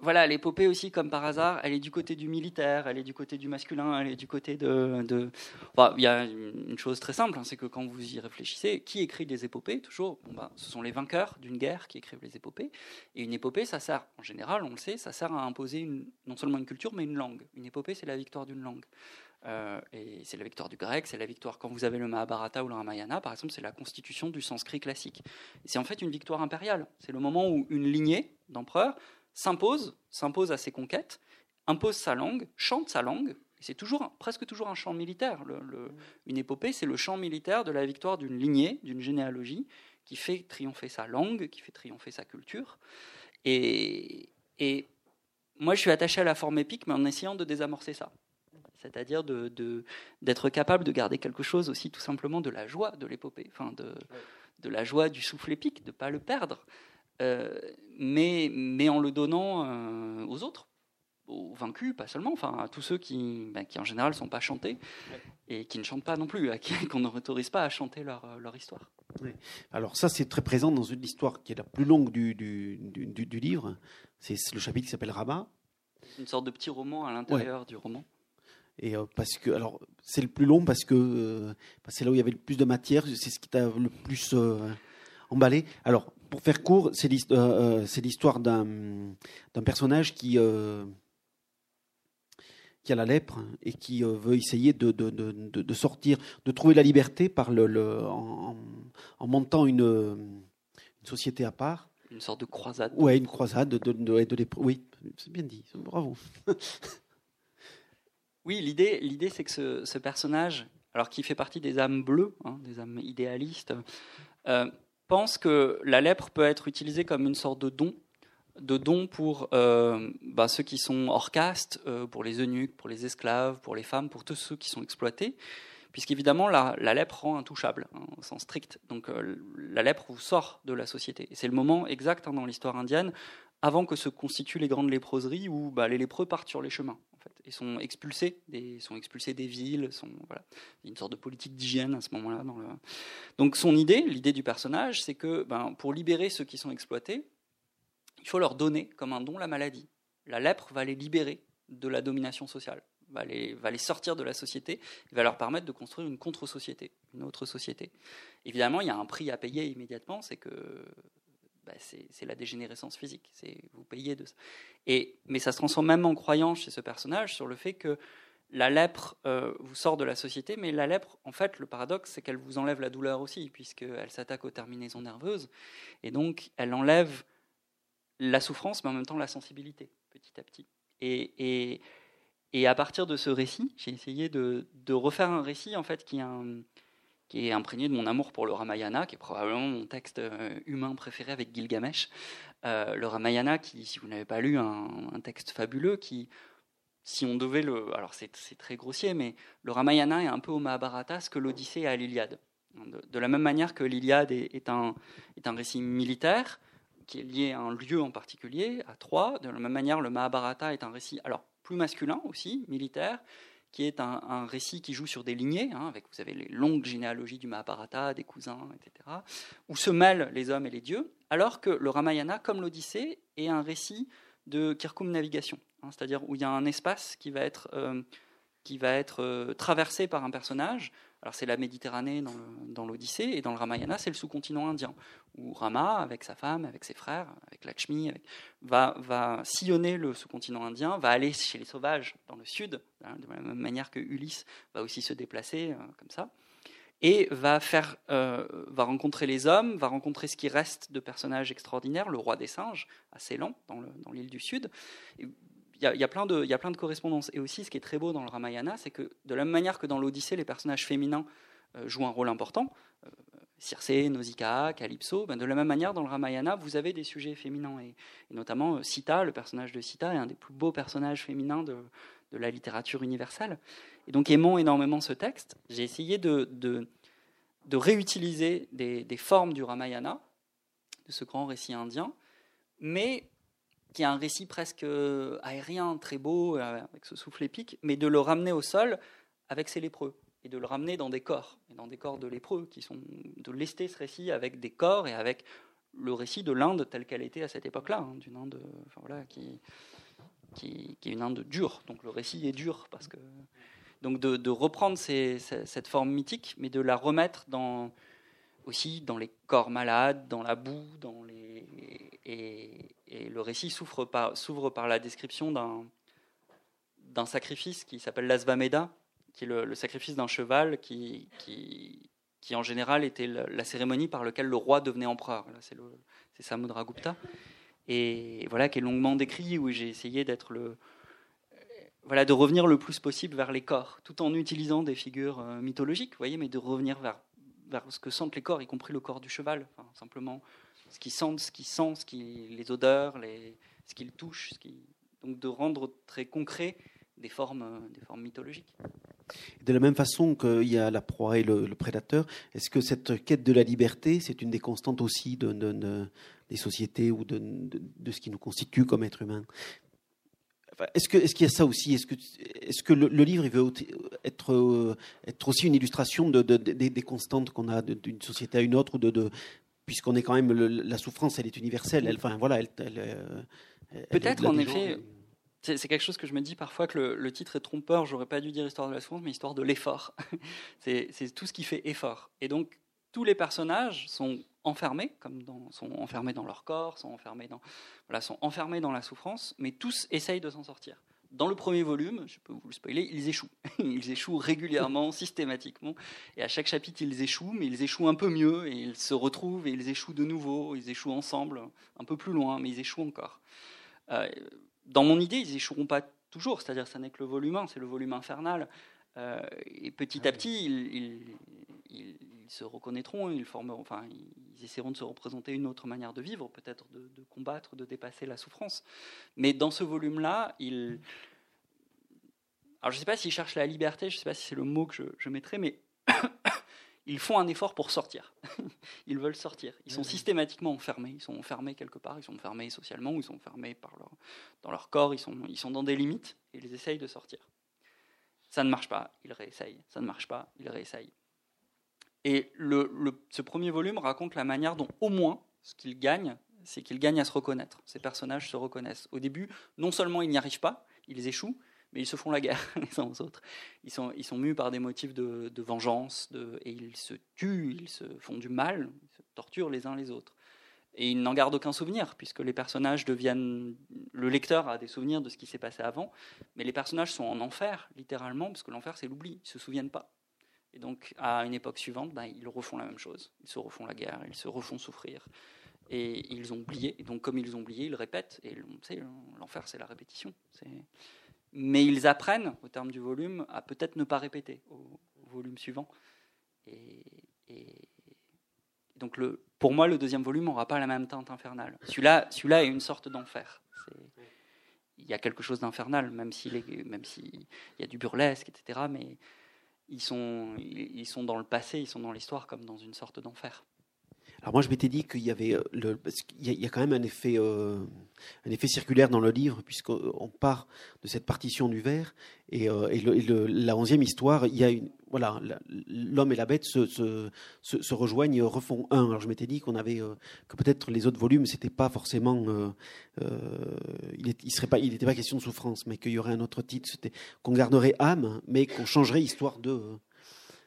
voilà, l'épopée aussi, comme par hasard, elle est du côté du militaire, elle est du côté du masculin, elle est du côté de. il y a une chose très simple, hein, c'est que quand vous y réfléchissez, qui écrit des épopées? Toujours, bah, ce sont les vainqueurs d'une guerre qui écrivent les épopées. Et une épopée, ça sert, en général, on le sait, ça sert à imposer non seulement une culture, mais une langue. Une épopée, c'est la victoire d'une langue. Euh, et c'est la victoire du grec, c'est la victoire quand vous avez le Mahabharata ou le Ramayana, par exemple, c'est la constitution du sanskrit classique. C'est en fait une victoire impériale. C'est le moment où une lignée d'empereurs s'impose, s'impose à ses conquêtes, impose sa langue, chante sa langue. C'est toujours, presque toujours un chant militaire. une épopée, c'est le chant militaire de la victoire d'une lignée, d'une généalogie, qui fait triompher sa langue, qui fait triompher sa culture. Et, moi, je suis attaché à la forme épique, mais en essayant de désamorcer ça. C'est-à-dire d'être capable de garder quelque chose aussi tout simplement de la joie de l'épopée, enfin de, de la joie du souffle épique, de ne pas le perdre. Euh, mais, mais en le donnant euh, aux autres, aux vaincus, pas seulement, enfin à tous ceux qui, ben, qui en général ne sont pas chantés et qui ne chantent pas non plus, à qui <laughs> qu'on ne autorise pas à chanter leur, euh, leur histoire. Alors ça, c'est très présent dans une histoire qui est la plus longue du, du, du, livre. C'est le chapitre qui s'appelle Rabat. Une sorte de petit roman à l'intérieur du roman. Et parce que, alors, c'est le plus long parce que c'est là où il y avait le plus de matière, c'est ce qui t'a le plus emballé. Alors, pour faire court, c'est euh, euh, l'histoire d'un personnage qui, euh, qui a la lèpre et qui veut essayer de, de, de, sortir, de trouver la liberté par le, en, montant une, une, société à part. Une sorte de croisade. Ouais, une croisade de, de, Oui, c'est bien dit, bravo. <laughs> oui, l'idée, l'idée, c'est que ce, ce, personnage, alors qui fait partie des âmes bleues, hein, des âmes idéalistes, pense que la lèpre peut être utilisée comme une sorte de don, de don pour euh, bah, ceux qui sont hors caste, euh, pour les eunuques, pour les esclaves, pour les femmes, pour tous ceux qui sont exploités, puisqu'évidemment la, la lèpre rend intouchable, hein, au sens strict. Donc euh, la lèpre vous sort de la société. C'est le moment exact hein, dans l'histoire indienne, avant que se constituent les grandes léproseries où bah, les lépreux partent sur les chemins. En et sont expulsés, des, sont expulsés des villes, sont, voilà, il y a une sorte de politique d'hygiène à ce moment-là. Donc son idée, l'idée du personnage, c'est que ben, pour libérer ceux qui sont exploités, il faut leur donner comme un don la maladie. La lèpre va les libérer de la domination sociale, va les, va les sortir de la société, va leur permettre de construire une contre-société, une autre société. Évidemment, il y a un prix à payer immédiatement, c'est que bah, c'est la dégénérescence physique. Vous payez de ça. Mais ça se transforme même en croyance chez ce personnage sur le fait que la lèpre euh, vous sort de la société, mais la lèpre, en fait, le paradoxe, c'est qu'elle vous enlève la douleur aussi, puisqu'elle s'attaque aux terminaisons nerveuses, et donc elle enlève la souffrance, mais en même temps la sensibilité, petit à petit. Et, à partir de ce récit, j'ai essayé de, de, refaire un récit, en fait, qui a un, qui est imprégné de mon amour pour le Ramayana, qui est probablement mon texte euh, humain préféré avec Gilgamesh. Euh, le Ramayana, qui, si vous n'avez pas lu, un, un, texte fabuleux, qui, si on devait le... Alors c'est très grossier, mais le Ramayana est un peu au Mahabharata ce que l'Odyssée est à l'Iliade. De, la même manière que l'Iliade est, est, un, est un récit militaire, qui est lié à un lieu en particulier, à Troie, de la même manière le Mahabharata est un récit, alors plus masculin aussi, militaire, qui est un, récit qui joue sur des lignées, hein, avec vous avez les longues généalogies du Mahabharata, des cousins, etc., où se mêlent les hommes et les dieux, alors que le Ramayana, comme l'Odyssée, est un récit de Kirkum navigation, hein, c'est-à-dire où il y a un espace qui va être, euh, qui va être euh, traversé par un personnage, alors c'est la Méditerranée dans l'Odyssée et dans le Ramayana c'est le sous-continent indien où Rama avec sa femme, avec ses frères, avec Lakshmi, va, va sillonner le sous-continent indien, va aller chez les sauvages dans le sud, hein, de la même manière que Ulysse va aussi se déplacer euh, comme ça, et va faire, euh, va rencontrer les hommes, va rencontrer ce qui reste de personnages extraordinaires, le roi des singes à Ceylan dans l'île du Sud. Il y, a, plein de, correspondances. Et aussi, ce qui est très beau dans le Ramayana, c'est que de la même manière que dans l'Odyssée, les personnages féminins euh, jouent un rôle important, Circé, Nausicaa, Calypso, ben de la même manière, dans le Ramayana, vous avez des sujets féminins. Et, notamment, euh, Sita, le personnage de Sita, est un des plus beaux personnages féminins de, la littérature universelle. Et donc, aimant énormément ce texte, j'ai essayé de réutiliser des, des, formes du Ramayana, de ce grand récit indien, mais qui est un récit presque euh, aérien, très beau, euh, avec ce souffle épique, mais de le ramener au sol avec ses lépreux et de le ramener dans des corps, et dans des corps de lépreux, qui sont de lester ce récit avec des corps et avec le récit de l'Inde telle qu'elle était à cette époque-là, hein, d'une Inde enfin, voilà, qui, qui, qui, est une Inde dure. Donc le récit est dur parce que donc de, reprendre cette forme mythique, mais de la remettre dans aussi dans les corps malades, dans la boue, dans les et, le récit s'ouvre par, la description d'un sacrifice qui s'appelle l'Asvameda, qui est le, sacrifice d'un cheval qui, qui, qui, en général était la, cérémonie par laquelle le roi devenait empereur. C'est Samudragupta. Et voilà, qui est longuement décrit, où j'ai essayé d'être le. Voilà, de revenir le plus possible vers les corps, tout en utilisant des figures euh, mythologiques, voyez, mais de revenir vers, vers ce que sentent les corps, y compris le corps du cheval, simplement ce qu'ils sentent, ce qu'ils sent, ce qui, les odeurs, ce qu'ils touchent, ce donc de rendre très concret des formes, euh, des formes mythologiques. De la même façon qu'il y a la proie et le, prédateur, est-ce que cette quête de la liberté, c'est une des constantes aussi de, des sociétés ou de, ce qui nous constitue comme être humain? Est-ce qu'il est qu'il y a ça aussi? Est-ce que, est que le, livre il veut être, être aussi une illustration de, des constantes qu'on a d'une société à une autre de, Puisqu'on est quand même. la souffrance, elle est universelle. Elle, enfin, voilà, elle, Peut-être, en effet. C'est quelque chose que je me dis parfois que le, titre est trompeur. J'aurais pas dû dire histoire de la souffrance, mais histoire de l'effort. <laughs> c'est tout ce qui fait effort. Et donc tous les personnages sont enfermés, comme dans, sont enfermés dans leur corps, sont enfermés dans, voilà, sont enfermés dans la souffrance, mais tous essayent de s'en sortir. Dans le premier volume, je peux vous le spoiler, ils échouent. <laughs> Ils échouent régulièrement, <laughs> systématiquement. Et à chaque chapitre, ils échouent, mais ils échouent un peu mieux, et ils se retrouvent, et ils échouent de nouveau, ils échouent ensemble, un peu plus loin, mais ils échouent encore. Euh, dans mon idée, ils échoueront pas toujours, c'est-à-dire ça n'est que le volume 1, c'est le volume infernal. Euh, et petit à petit, ils, se reconnaîtront, ils, formeront, enfin, ils essaieront de se représenter une autre manière de vivre, peut-être de, combattre, de dépasser la souffrance. Mais dans ce volume-là, ils. Alors je ne sais pas s'ils cherchent la liberté, je ne sais pas si c'est le mot que je, je mettrais, mais <coughs> ils font un effort pour sortir. <laughs> ils veulent sortir. Ils sont systématiquement enfermés. Ils sont enfermés quelque part. Ils sont enfermés socialement ou ils sont enfermés par leur, dans leur corps. Ils sont, ils sont dans des limites et ils essayent de sortir. Ça ne marche pas, ils réessayent. Ça ne marche pas, ils réessayent. Et le, ce premier volume raconte la manière dont, au moins, ce qu'ils gagnent, c'est qu'ils gagnent à se reconnaître. Ces personnages se reconnaissent. Au début, non seulement ils n'y arrivent pas, ils échouent, mais ils se font la guerre <laughs> les uns aux autres. Ils sont, ils sont mus par des motifs de, vengeance, et ils se tuent, ils se font du mal, ils se torturent les uns les autres. Et ils n'en gardent aucun souvenir, puisque les personnages deviennent. Le lecteur a des souvenirs de ce qui s'est passé avant, mais les personnages sont en enfer, littéralement, parce que l'enfer, c'est l'oubli. Ils ne se souviennent pas. Et donc, à une époque suivante, bah, ils refont la même chose. Ils se refont la guerre, ils se refont souffrir. Et ils ont oublié. Et donc, comme ils ont oublié, ils répètent. Et l'enfer, c'est la répétition. Mais ils apprennent, au terme du volume, à peut-être ne pas répéter au, volume suivant. Et, donc, pour moi, le deuxième volume n'aura pas la même teinte infernale. Celui-là celui est une sorte d'enfer. Il y a quelque chose d'infernal, même s'il y a du burlesque, etc. Mais ils sont, ils sont dans le passé, ils sont dans l'histoire comme dans une sorte d'enfer. Alors moi je m'étais dit qu'il y avait euh, il y, a, quand même un effet, euh, un effet circulaire dans le livre puisqu'on part de cette partition du verre et, euh, et, la onzième histoire, il y a une, voilà, l'homme et la bête se, se, se, rejoignent, refont un. Alors je m'étais dit qu'on avait que peut-être les autres volumes c'était pas forcément, il, serait il n'était pas question de souffrance, mais qu'il y aurait un autre titre, c'était qu'on garderait âme, mais qu'on changerait histoire de.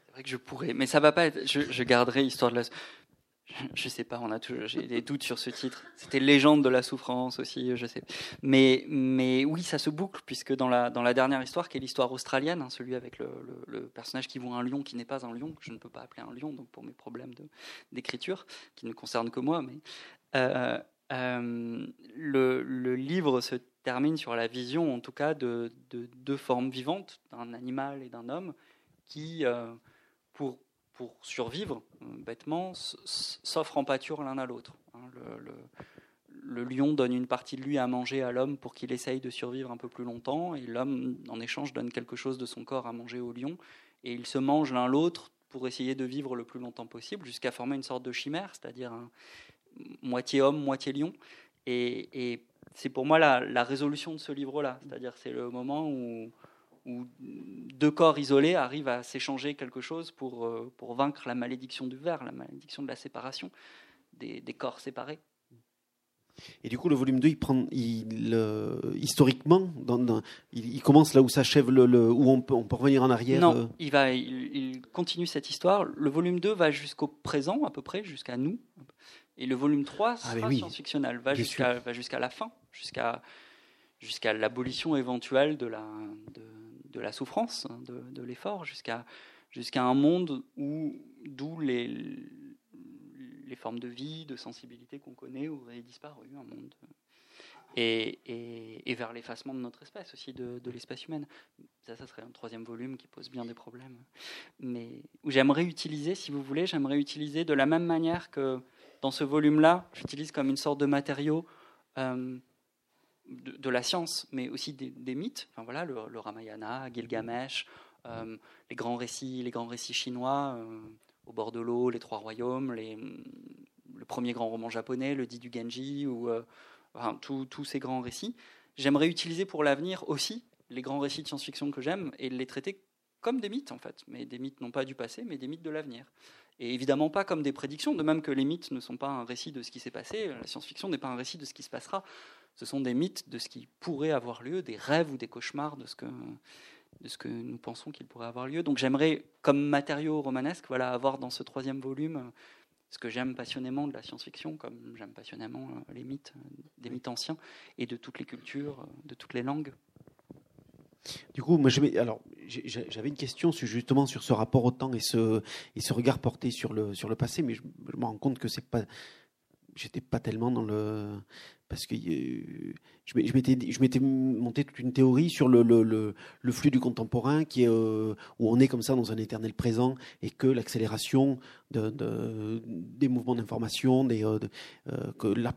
C'est vrai que je pourrais, mais ça va pas être. Je, je garderai histoire de la je sais pas, on a j'ai des doutes sur ce titre. C'était Légende de la souffrance aussi, je sais. Mais, oui, ça se boucle, puisque dans la, dernière histoire, qui est l'histoire australienne, hein, celui avec le, personnage qui voit un lion qui n'est pas un lion, que je ne peux pas appeler un lion, donc pour mes problèmes d'écriture, qui ne concernent que moi, mais euh, euh, le, livre se termine sur la vision, en tout cas, de, de deux formes vivantes, d'un animal et d'un homme, qui, euh, pour pour survivre, bêtement, s'offrent en pâture l'un à l'autre. Hein. Le, lion donne une partie de lui à manger à l'homme pour qu'il essaye de survivre un peu plus longtemps, et l'homme, en échange, donne quelque chose de son corps à manger au lion, et ils se mangent l'un l'autre pour essayer de vivre le plus longtemps possible, jusqu'à former une sorte de chimère, c'est-à-dire un moitié homme, moitié lion. Et, c'est pour moi la, la, résolution de ce livre-là, c'est-à-dire c'est le moment où où deux corps isolés arrivent à s'échanger quelque chose pour, euh, pour vaincre la malédiction du verre, la malédiction de la séparation des, des corps séparés. Et du coup, le volume 2, il prend, il, euh, historiquement, dans, il, commence là où s'achève le, où on peut, on peut, revenir en arrière. Non, euh. il va, il, continue cette histoire. Le volume 2 va jusqu'au présent à peu près, jusqu'à nous. Et le volume 3 ah, sera oui. science-fictionnel, va jusqu'à, va jusqu'à la fin, jusqu'à, jusqu'à l'abolition éventuelle de la, de, de la souffrance, hein, de, l'effort, jusqu'à un monde où d'où les, les formes de vie, de sensibilité qu'on connaît auraient disparu, un monde et, et, vers l'effacement de notre espèce aussi, de, de l'espèce humaine. Ça, ça serait un troisième volume qui pose bien des problèmes, mais où j'aimerais utiliser, si vous voulez, j'aimerais utiliser de la même manière que dans ce volume-là, j'utilise comme une sorte de matériau. Euh, de, la science, mais aussi des, mythes. Enfin, voilà, le, Ramayana, Gilgamesh, euh, les grands récits, les grands récits chinois, euh, au bord de l'eau, les Trois Royaumes, les, le premier grand roman japonais, le dit du Genji, ou euh, tous ces grands récits. J'aimerais utiliser pour l'avenir aussi les grands récits de science-fiction que j'aime et les traiter comme des mythes en fait, mais des mythes non pas du passé, mais des mythes de l'avenir. Et évidemment pas comme des prédictions, de même que les mythes ne sont pas un récit de ce qui s'est passé, la science-fiction n'est pas un récit de ce qui se passera ce sont des mythes de ce qui pourrait avoir lieu, des rêves ou des cauchemars de ce que, de ce que nous pensons qu'il pourrait avoir lieu. Donc j'aimerais, comme matériau romanesque, voilà, avoir dans ce troisième volume ce que j'aime passionnément de la science-fiction, comme j'aime passionnément euh, les mythes, des mythes anciens, et de toutes les cultures, euh, de toutes les langues. Du coup, moi, j'avais une question justement sur ce rapport au temps et ce, et ce regard porté sur le, sur le passé, mais je, me rends compte que c'est pas, j'étais pas tellement dans le, parce que euh, je m'étais monté toute une théorie sur le, flux du contemporain qui est euh, où on est comme ça dans un éternel présent et que l'accélération de, de, des mouvements d'information euh, que là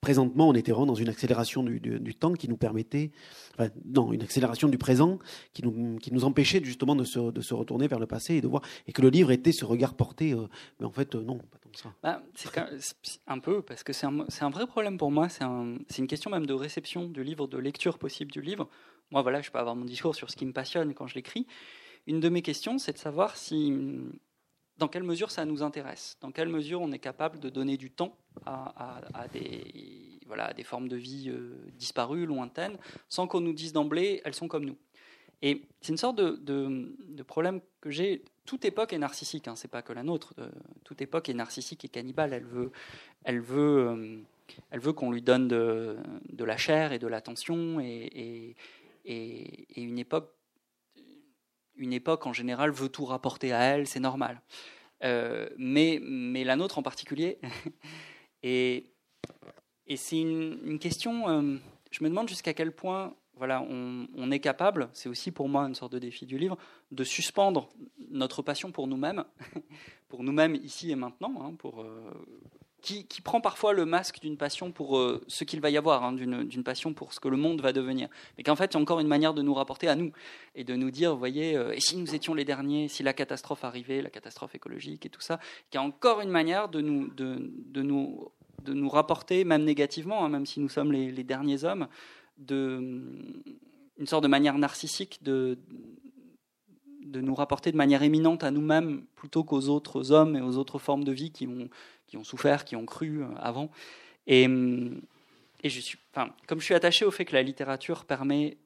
présentement on était vraiment dans une accélération du, temps qui nous permettait enfin, non une accélération du présent qui nous empêchait justement de se, retourner vers le passé et de voir et que le livre était ce regard porté mais en fait non pas tant que ça. Bah, c'est un peu parce que c'est un, un vrai problème pour moi c'est c'est une question même de réception du livre, de lecture possible du livre. Moi, voilà, je peux avoir mon discours sur ce qui me passionne quand je l'écris. Une de mes questions, c'est de savoir si, dans quelle mesure ça nous intéresse, dans quelle mesure on est capable de donner du temps à, des, voilà, des formes de vie euh, disparues, lointaines, sans qu'on nous dise d'emblée, elles sont comme nous. Et c'est une sorte de, problème que j'ai. Toute époque est narcissique, hein, c'est pas que la nôtre. Euh, toute époque est narcissique et cannibale. Elle veut, elle veut, euh, elle veut qu'on lui donne de, la chair et de l'attention et, une époque une époque en général veut tout rapporter à elle, c'est normal. Euh, mais, la nôtre en particulier. <laughs> et, et c'est une, question, euh, je me demande jusqu'à quel point voilà, on, est capable, c'est aussi pour moi une sorte de défi du livre, de suspendre notre passion pour nous-mêmes, <laughs> pour nous-mêmes ici et maintenant, hein, pour, euh, qui, prend parfois le masque d'une passion pour euh, ce qu'il va y avoir, hein, d'une passion pour ce que le monde va devenir. Mais qu'en fait, c'est encore une manière de nous rapporter à nous et de nous dire, vous voyez, euh, et si nous étions les derniers, si la catastrophe arrivait, la catastrophe écologique et tout ça, qui est encore une manière de nous, de, nous, de nous rapporter, même négativement, hein, même si nous sommes les, derniers hommes, de, une sorte de manière narcissique de, de nous rapporter de manière éminente à nous-mêmes plutôt qu'aux autres hommes et aux autres formes de vie qui ont, qui ont souffert, qui ont cru euh, avant. Et, hum, et je suis, enfin, comme je suis attaché au fait que la littérature permet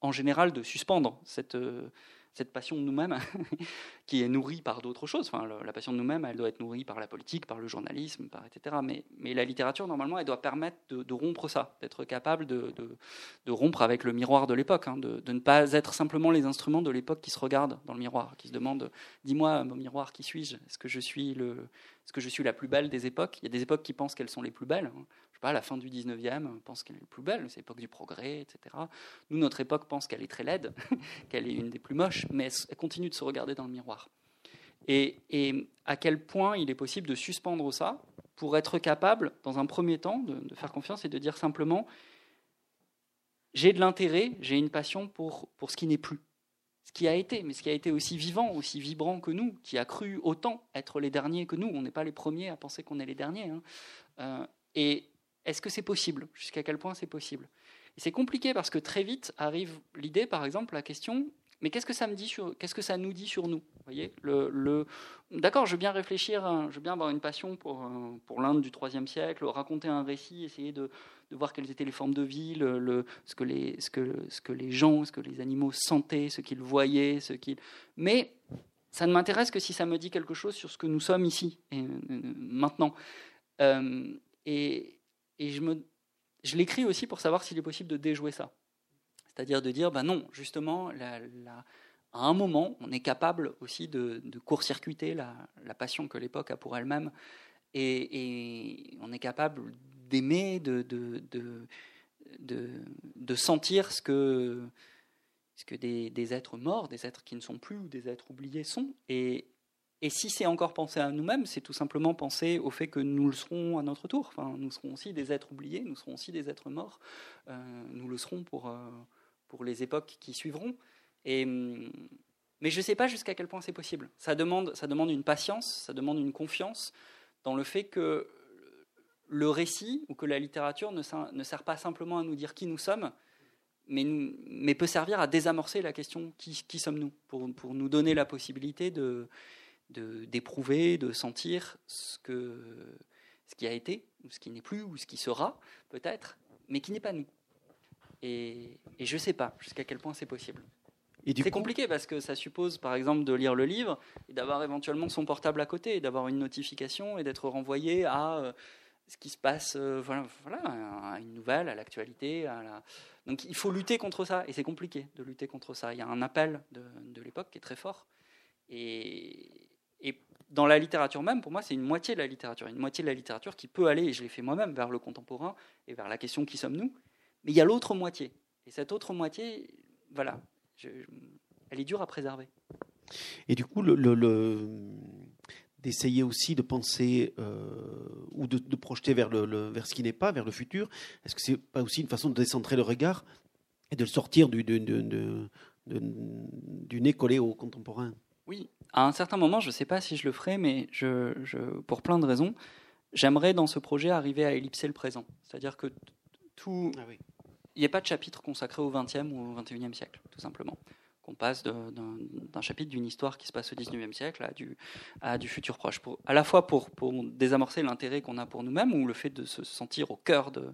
en général de suspendre cette, euh, cette passion de nous-mêmes, <laughs> qui est nourrie par d'autres choses. Enfin, la passion de nous-mêmes, elle doit être nourrie par la politique, par le journalisme, par etc. Mais, mais la littérature, normalement, elle doit permettre de, rompre ça, d'être capable de, de, rompre avec le miroir de l'époque, hein, de, ne pas être simplement les instruments de l'époque qui se regardent dans le miroir, qui se demandent Dis-moi, mon miroir, qui suis-je? Est-ce que je suis est-ce que je suis la plus belle des époques? Il y a des époques qui pensent qu'elles sont les plus belles. Hein la fin du 19e, pense qu'elle est la plus belle, c'est l'époque du progrès, etc. Nous, notre époque pense qu'elle est très laide, <laughs> qu'elle est une des plus moches, mais elle continue de se regarder dans le miroir. Et, à quel point il est possible de suspendre ça pour être capable, dans un premier temps, de, faire confiance et de dire simplement j'ai de l'intérêt, j'ai une passion pour, pour ce qui n'est plus. Ce qui a été, mais ce qui a été aussi vivant, aussi vibrant que nous, qui a cru autant être les derniers que nous. On n'est pas les premiers à penser qu'on est les derniers. Hein. Euh, et, est-ce que c'est possible? Jusqu'à quel point c'est possible? C'est compliqué parce que très vite arrive l'idée, par exemple, la question mais qu'est-ce que ça me dit qu'est-ce que ça nous dit sur nous? Voyez, le, d'accord, je veux bien réfléchir, hein, je veux bien avoir une passion pour, euh, pour l'Inde du IIIe siècle, raconter un récit, essayer de, de, voir quelles étaient les formes de vie, le, ce, que les, ce, que, ce que les gens, ce que les animaux sentaient, ce qu'ils voyaient, ce qu'ils. Mais ça ne m'intéresse que si ça me dit quelque chose sur ce que nous sommes ici et euh, maintenant. Euh, et, et je, l'écris aussi pour savoir s'il est possible de déjouer ça. C'est-à-dire de dire, ben non, justement, à un moment, on est capable aussi de, court-circuiter la, passion que l'époque a pour elle-même, et, on est capable d'aimer, de, sentir ce que, ce que des, êtres morts, des êtres qui ne sont plus ou des êtres oubliés sont, et si c'est encore penser à nous-mêmes, c'est tout simplement penser au fait que nous le serons à notre tour. Nous serons aussi des êtres oubliés, nous serons aussi des êtres morts. Euh, nous le serons pour, euh, pour les époques qui suivront. Et, hum, mais je ne sais pas jusqu'à quel point c'est possible. Ça demande, ça demande une patience, ça demande une confiance dans le fait que le récit ou que la littérature ne, ne sert pas simplement à nous dire qui nous sommes, mais, mais peut servir à désamorcer la question qui, qui sommes-nous, pour, pour nous donner la possibilité de d'éprouver, de, sentir ce, que, ce qui a été, ou ce qui n'est plus, ou ce qui sera, peut-être, mais qui n'est pas nous. Et, et je ne sais pas jusqu'à quel point c'est possible. C'est compliqué parce que ça suppose, par exemple, de lire le livre et d'avoir éventuellement son portable à côté, d'avoir une notification et d'être renvoyé à euh, ce qui se passe, euh, voilà, voilà, à une nouvelle, à l'actualité. La... Donc il faut lutter contre ça et c'est compliqué de lutter contre ça. Il y a un appel de, de l'époque qui est très fort et, Et dans la littérature même, pour moi, c'est une moitié de la littérature. Une moitié de la littérature qui peut aller, et je l'ai fait moi-même, vers le contemporain et vers la question qui sommes-nous. Mais il y a l'autre moitié. Et cette autre moitié, voilà, elle est dure à préserver. Et du coup, le, d'essayer aussi de penser euh, ou de, projeter vers, le, vers ce qui n'est pas, vers le futur, est-ce que c'est pas aussi une façon de décentrer le regard et de le sortir du, du, du nez collé au contemporain? Oui, à un certain moment, je ne sais pas si je le ferai, mais je, je, pour plein de raisons, j'aimerais dans ce projet arriver à ellipser le présent. C'est-à-dire que tout... Ah il n'y a pas de chapitre consacré au XXe ou au XXIe siècle, tout simplement qu'on passe d'un chapitre d'une histoire qui se passe au XIXe siècle à du, à du futur proche. Pour, à la fois pour, pour désamorcer l'intérêt qu'on a pour nous-mêmes ou le fait de se sentir au cœur de,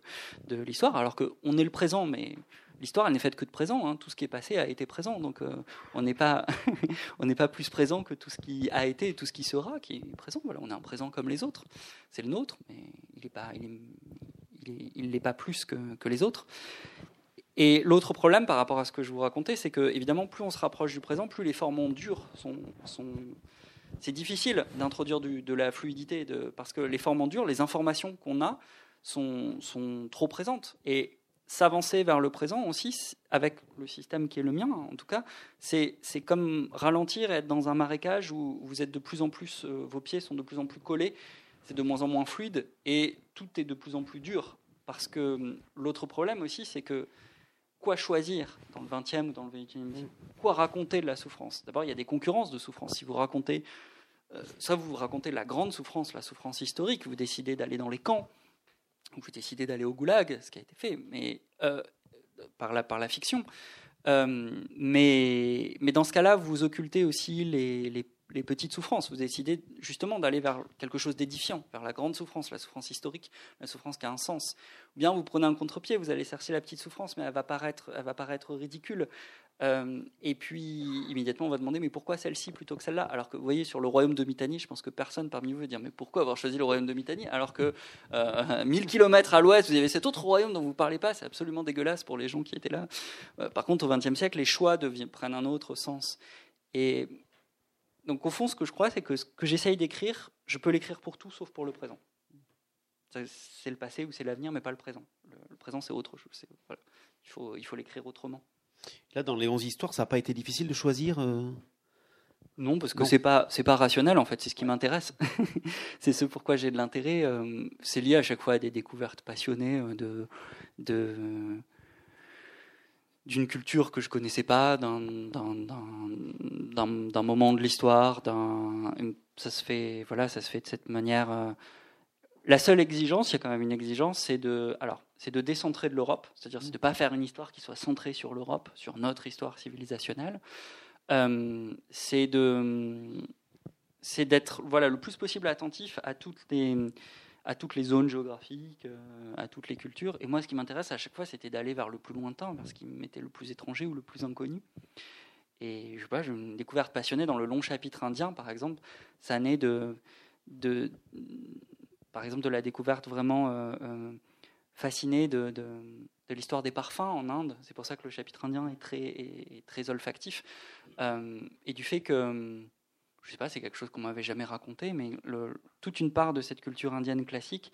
de l'histoire, alors qu'on est le présent, mais l'histoire n'est faite que de présent. Hein. Tout ce qui est passé a été présent, donc euh, on n'est pas <laughs> on n'est pas plus présent que tout ce qui a été et tout ce qui sera qui est présent. Voilà, on est un présent comme les autres. C'est le nôtre, mais il n'est pas il est, il, pas plus que, que les autres. Et l'autre problème par rapport à ce que je vous racontais, c'est que évidemment, plus on se rapproche du présent, plus les formes dures sont, sont c'est difficile d'introduire de la fluidité parce que les formes dures, les informations qu'on a sont, sont, trop présentes. Et s'avancer vers le présent aussi, avec le système qui est le mien en tout cas, c'est comme ralentir et être dans un marécage où vous êtes de plus en plus, euh, vos pieds sont de plus en plus collés, c'est de moins en moins fluide et tout est de plus en plus dur. Parce que hum, l'autre problème aussi, c'est que quoi choisir dans le 20e ou dans le 21e siècle Quoi raconter de la souffrance? D'abord, il y a des concurrences de souffrance. Si vous racontez, euh, ça, vous racontez la grande souffrance, la souffrance historique, vous décidez d'aller dans les camps, vous décidez d'aller au goulag, ce qui a été fait, mais euh, par, la, fiction. Euh, mais, dans ce cas-là, vous occultez aussi les les petites souffrances. Vous décidez justement d'aller vers quelque chose d'édifiant, vers la grande souffrance, la souffrance historique, la souffrance qui a un sens. Ou bien vous prenez un contre-pied, vous allez chercher la petite souffrance, mais elle va paraître, elle va paraître ridicule. Euh, et puis immédiatement on va demander mais pourquoi celle-ci plutôt que celle-là? Alors que vous voyez sur le royaume de Mitanni, je pense que personne parmi vous va dire mais pourquoi avoir choisi le royaume de Mitanni? Alors que euh, 1000 km à l'ouest vous avez cet autre royaume dont vous parlez pas, c'est absolument dégueulasse pour les gens qui étaient là. Euh, par contre au XXe siècle les choix prennent un autre sens. Et donc au fond, ce que je crois, c'est que ce que j'essaye d'écrire, je peux l'écrire pour tout sauf pour le présent. C'est le passé ou c'est l'avenir, mais pas le présent. Le, présent, c'est autre chose. Il faut il faut l'écrire autrement. Là, dans les 11 histoires, ça n'a pas été difficile de choisir euh Non, parce que c'est pas c'est pas rationnel en fait. C'est ce qui m'intéresse. <laughs> c'est ce pourquoi j'ai de l'intérêt. Euh, c'est lié à chaque fois à des découvertes passionnées euh, de de d'une culture que je connaissais pas, d'un moment de l'histoire, ça se fait voilà, ça se fait de cette manière. Euh. La seule exigence, il y a quand même une exigence, c'est de alors c'est de décentrer de l'Europe, c'est-à-dire c'est de pas faire une histoire qui soit centrée sur l'Europe, sur notre histoire civilisationnelle. Euh, c'est de c'est d'être voilà le plus possible attentif à toutes les à toutes les zones géographiques, euh, à toutes les cultures. Et moi, ce qui m'intéresse à chaque fois, c'était d'aller vers le plus lointain, vers ce qui m'était le plus étranger ou le plus inconnu. Et je sais pas, j'ai une découverte passionnée dans le long chapitre indien, par exemple. Ça naît de, de par exemple, de la découverte vraiment euh, euh, fascinée de, de, l'histoire des parfums en Inde. C'est pour ça que le chapitre indien est très, est, très olfactif. et du fait que je sais pas, c'est quelque chose qu'on m'avait jamais raconté, mais toute une part de cette culture indienne classique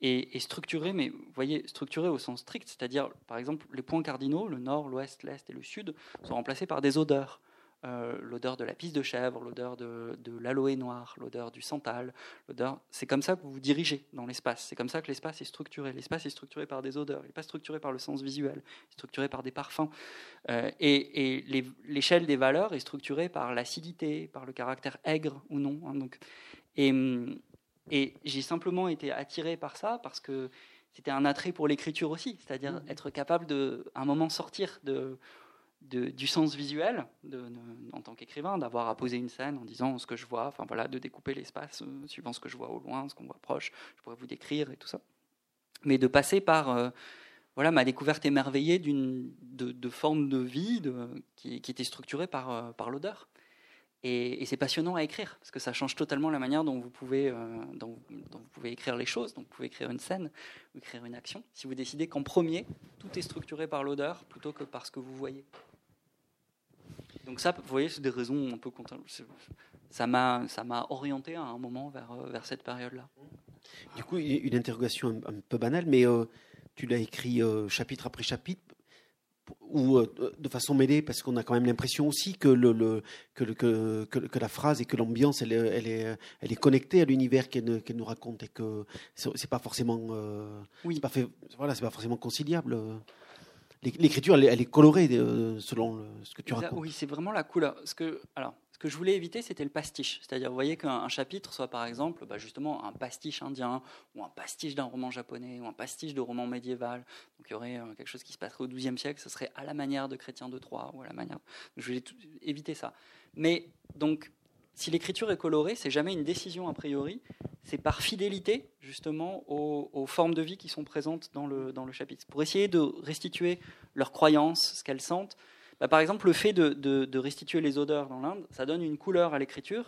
est, structurée, mais voyez, structurée au sens strict, c'est-à-dire, par exemple, les points cardinaux, le nord, l'ouest, l'est et le sud, sont remplacés par des odeurs. Euh, l'odeur de la pisse de chèvre, l'odeur de, de l'aloe noir, l'odeur du santal, l'odeur. C'est comme ça que vous vous dirigez dans l'espace. C'est comme ça que l'espace est structuré. L'espace est structuré par des odeurs. Il n'est pas structuré par le sens visuel. Il est structuré par des parfums. Euh, et, l'échelle des valeurs est structurée par l'acidité, par le caractère aigre ou non. Hein, donc, et, et j'ai simplement été attiré par ça parce que c'était un attrait pour l'écriture aussi, c'est-à-dire mmh. être capable de, à un moment, sortir de du sens visuel en tant qu'écrivain, d'avoir à poser une scène en disant ce que je vois, enfin voilà, de découper l'espace euh, suivant ce que je vois au loin, ce qu'on voit proche, je pourrais vous décrire et tout ça. Mais de passer par euh, voilà ma découverte émerveillée d'une de, de forme de vie qui, qui, était structurée par, euh, par l'odeur. Et, c'est passionnant à écrire parce que ça change totalement la manière dont vous pouvez dont, vous pouvez écrire les choses, dont vous pouvez écrire une scène écrire une action. Si vous décidez qu'en premier tout est structuré par l'odeur plutôt que par ce que vous voyez. Donc ça, vous voyez, c'est des raisons un peu ça m'a ça m'a orienté à un moment vers vers cette période-là. Du coup, une interrogation un, peu banale, mais tu l'as écrit chapitre après chapitre ou euh, de façon mêlée, parce qu'on a quand même l'impression aussi que, le, le, que, que, que, la phrase et que l'ambiance, elle, elle, est, elle est connectée à l'univers qu'elle nous raconte et que c'est pas forcément, euh, oui. pas fait, voilà, c'est pas forcément conciliable. L'écriture, elle, elle, est colorée euh, selon ce que tu racontes. Oui, c'est vraiment la couleur. Ce que, alors, ce que je voulais éviter, c'était le pastiche. C'est-à-dire, vous voyez qu'un chapitre soit par exemple bah, justement un pastiche indien, ou un pastiche d'un roman japonais, ou un pastiche de roman médiéval. Donc il y aurait euh, quelque chose qui se passerait au XIIe siècle, ce serait à la manière de Chrétien de Troyes, ou à la manière. je voulais éviter ça. Mais donc, si l'écriture est colorée, c'est jamais une décision a priori, c'est par fidélité justement aux, formes de vie qui sont présentes dans le, dans le chapitre. Pour essayer de restituer leurs croyances, ce qu'elles sentent, bah, par exemple, le fait de, restituer les odeurs dans l'Inde, ça donne une couleur à l'écriture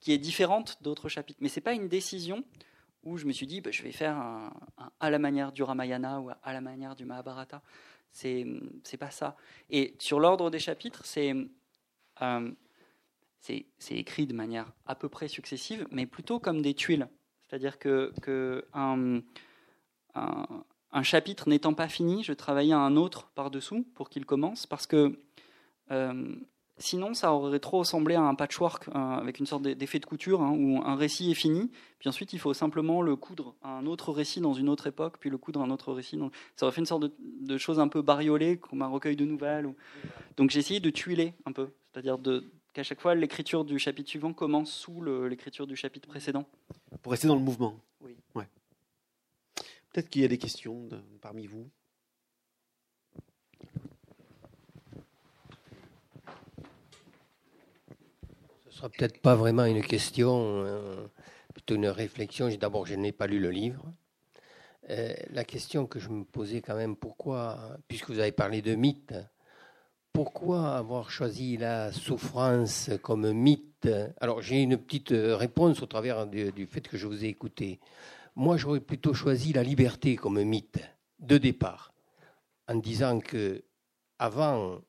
qui est différente d'autres chapitres. Mais ce n'est pas une décision où je me suis dit, bah, je vais faire un, à la manière du Ramayana ou à la manière du Mahabharata. C'est pas ça. Et sur l'ordre des chapitres, c'est euh, c'est écrit de manière à peu près successive, mais plutôt comme des tuiles. C'est-à-dire que, que un, un, chapitre n'étant pas fini, je travaillais un autre par-dessous pour qu'il commence, parce que euh, sinon, ça aurait trop ressemblé à un patchwork euh, avec une sorte d'effet de couture hein, où un récit est fini, puis ensuite il faut simplement le coudre à un autre récit dans une autre époque, puis le coudre à un autre récit. Ça aurait fait une sorte de, de chose un peu bariolée, comme un recueil de nouvelles. Donc j'ai essayé de tuiler un peu, c'est-à-dire qu'à chaque fois l'écriture du chapitre suivant commence sous l'écriture du chapitre précédent. Pour rester dans le mouvement. Oui. Ouais. Peut-être qu'il y a des questions parmi vous. sera peut-être pas vraiment une question, euh, plutôt une réflexion. D'abord, je n'ai pas lu le livre. Euh, la question que je me posais quand même, pourquoi, puisque vous avez parlé de mythe, pourquoi avoir choisi la souffrance comme mythe? Alors, j'ai une petite réponse au travers du, du, fait que je vous ai écouté. Moi, j'aurais plutôt choisi la liberté comme mythe de départ, en disant que avant